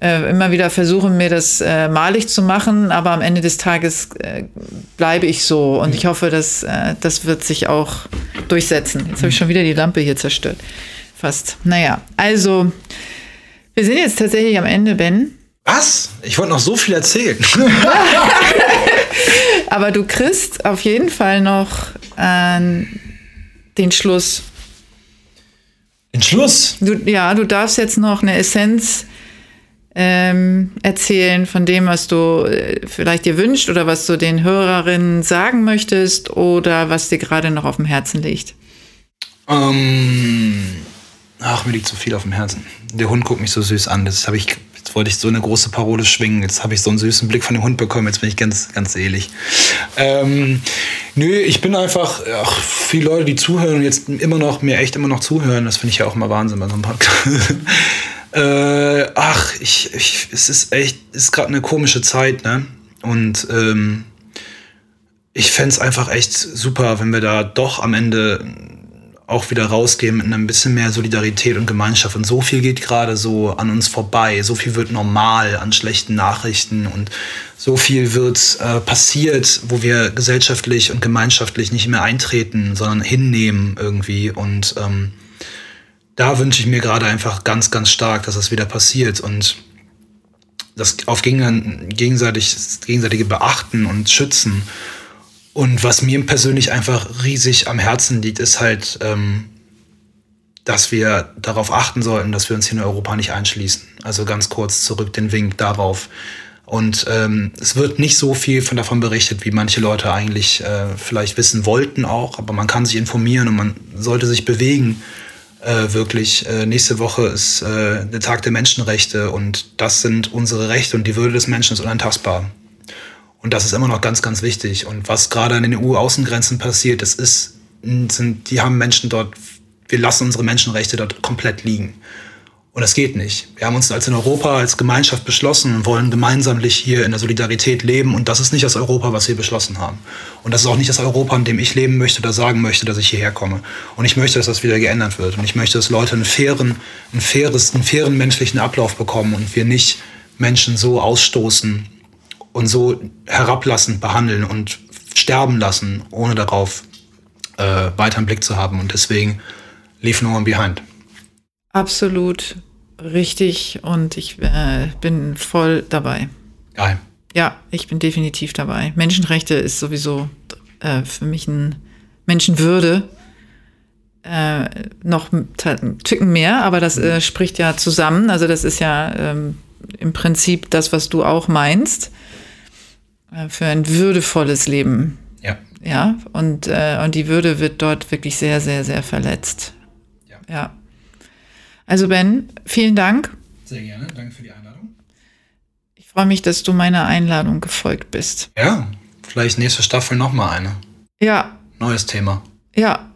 äh, immer wieder versuchen, mir das äh, malig zu machen, aber am Ende des Tages äh, bleibe ich so und ich hoffe, dass äh, das wird sich auch durchsetzen. Jetzt habe ich schon wieder die Lampe hier zerstört. Fast. Naja, also wir sind jetzt tatsächlich am Ende, Ben. Was? Ich wollte noch so viel erzählen. (laughs) (laughs) Aber du kriegst auf jeden Fall noch äh, den Schluss. Den Schluss? Du, ja, du darfst jetzt noch eine Essenz ähm, erzählen von dem, was du äh, vielleicht dir wünscht oder was du den Hörerinnen sagen möchtest oder was dir gerade noch auf dem Herzen liegt. Ähm, ach, mir liegt so viel auf dem Herzen der Hund guckt mich so süß an. Das habe ich, wollte ich so eine große Parole schwingen. Jetzt habe ich so einen süßen Blick von dem Hund bekommen. Jetzt bin ich ganz, ganz selig. Ähm, nö, ich bin einfach, ach, viele Leute, die zuhören und jetzt immer noch, mir echt immer noch zuhören, das finde ich ja auch immer Wahnsinn bei so einem Podcast. (laughs) äh, ach, ich, ich, es ist echt, es ist gerade eine komische Zeit, ne? Und ähm, ich fände es einfach echt super, wenn wir da doch am Ende auch wieder rausgehen mit einem bisschen mehr Solidarität und Gemeinschaft. Und so viel geht gerade so an uns vorbei. So viel wird normal an schlechten Nachrichten und so viel wird äh, passiert, wo wir gesellschaftlich und gemeinschaftlich nicht mehr eintreten, sondern hinnehmen irgendwie. Und ähm, da wünsche ich mir gerade einfach ganz, ganz stark, dass das wieder passiert und das auf gegenseitig, gegenseitige Beachten und Schützen und was mir persönlich einfach riesig am Herzen liegt, ist halt, ähm, dass wir darauf achten sollten, dass wir uns hier in Europa nicht einschließen. Also ganz kurz zurück den Wink darauf. Und ähm, es wird nicht so viel von davon berichtet, wie manche Leute eigentlich äh, vielleicht wissen wollten auch, aber man kann sich informieren und man sollte sich bewegen. Äh, wirklich, äh, nächste Woche ist äh, der Tag der Menschenrechte und das sind unsere Rechte und die Würde des Menschen ist unantastbar. Und das ist immer noch ganz, ganz wichtig. Und was gerade an den EU-Außengrenzen passiert, das ist, sind, die haben Menschen dort, wir lassen unsere Menschenrechte dort komplett liegen. Und das geht nicht. Wir haben uns als in Europa, als Gemeinschaft beschlossen und wollen gemeinschaftlich hier in der Solidarität leben. Und das ist nicht das Europa, was wir beschlossen haben. Und das ist auch nicht das Europa, in dem ich leben möchte oder sagen möchte, dass ich hierher komme. Und ich möchte, dass das wieder geändert wird. Und ich möchte, dass Leute einen fairen, einen faires, einen fairen menschlichen Ablauf bekommen und wir nicht Menschen so ausstoßen, und so herablassend behandeln und sterben lassen, ohne darauf äh, weiter einen Blick zu haben. Und deswegen lief No One Behind. Absolut richtig und ich äh, bin voll dabei. Geil. Ja, ich bin definitiv dabei. Menschenrechte ist sowieso äh, für mich ein Menschenwürde. Äh, noch ein Ticken mehr, aber das äh, spricht ja zusammen. Also das ist ja ähm, im Prinzip das, was du auch meinst. Äh, für ein würdevolles Leben. Ja. Ja, und, äh, und die Würde wird dort wirklich sehr, sehr, sehr verletzt. Ja. ja. Also Ben, vielen Dank. Sehr gerne, danke für die Einladung. Ich freue mich, dass du meiner Einladung gefolgt bist. Ja, vielleicht nächste Staffel nochmal eine. Ja. Neues Thema. Ja.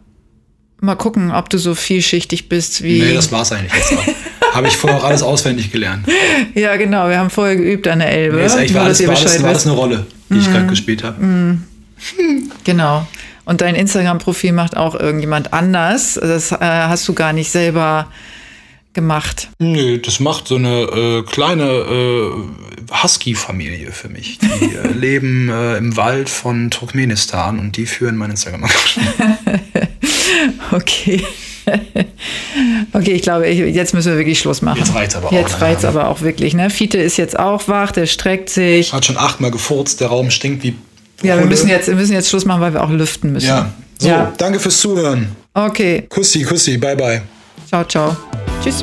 Mal gucken, ob du so vielschichtig bist wie. Nee, das war's eigentlich jetzt auch. (laughs) Habe ich vorher auch alles auswendig gelernt. Ja, genau. Wir haben vorher geübt an der Elbe. Nee, ist echt, war, alles, war, alles, war alles eine Rolle, die mm. ich gerade gespielt habe. Mm. Genau. Und dein Instagram-Profil macht auch irgendjemand anders. Das äh, hast du gar nicht selber gemacht. Nö, das macht so eine äh, kleine äh, Husky-Familie für mich. Die äh, (laughs) leben äh, im Wald von Turkmenistan und die führen mein Instagram-Account. (laughs) (laughs) okay. (laughs) okay, ich glaube, jetzt müssen wir wirklich Schluss machen. Jetzt reizt aber jetzt auch. Jetzt aber auch wirklich. Ne? Fiete ist jetzt auch wach, der streckt sich. Hat schon achtmal gefurzt, der Raum stinkt wie. Ja, wir müssen, jetzt, wir müssen jetzt Schluss machen, weil wir auch lüften müssen. Ja. So, ja. danke fürs Zuhören. Okay. Kussi, Kussi, bye bye. Ciao, ciao. Tschüss.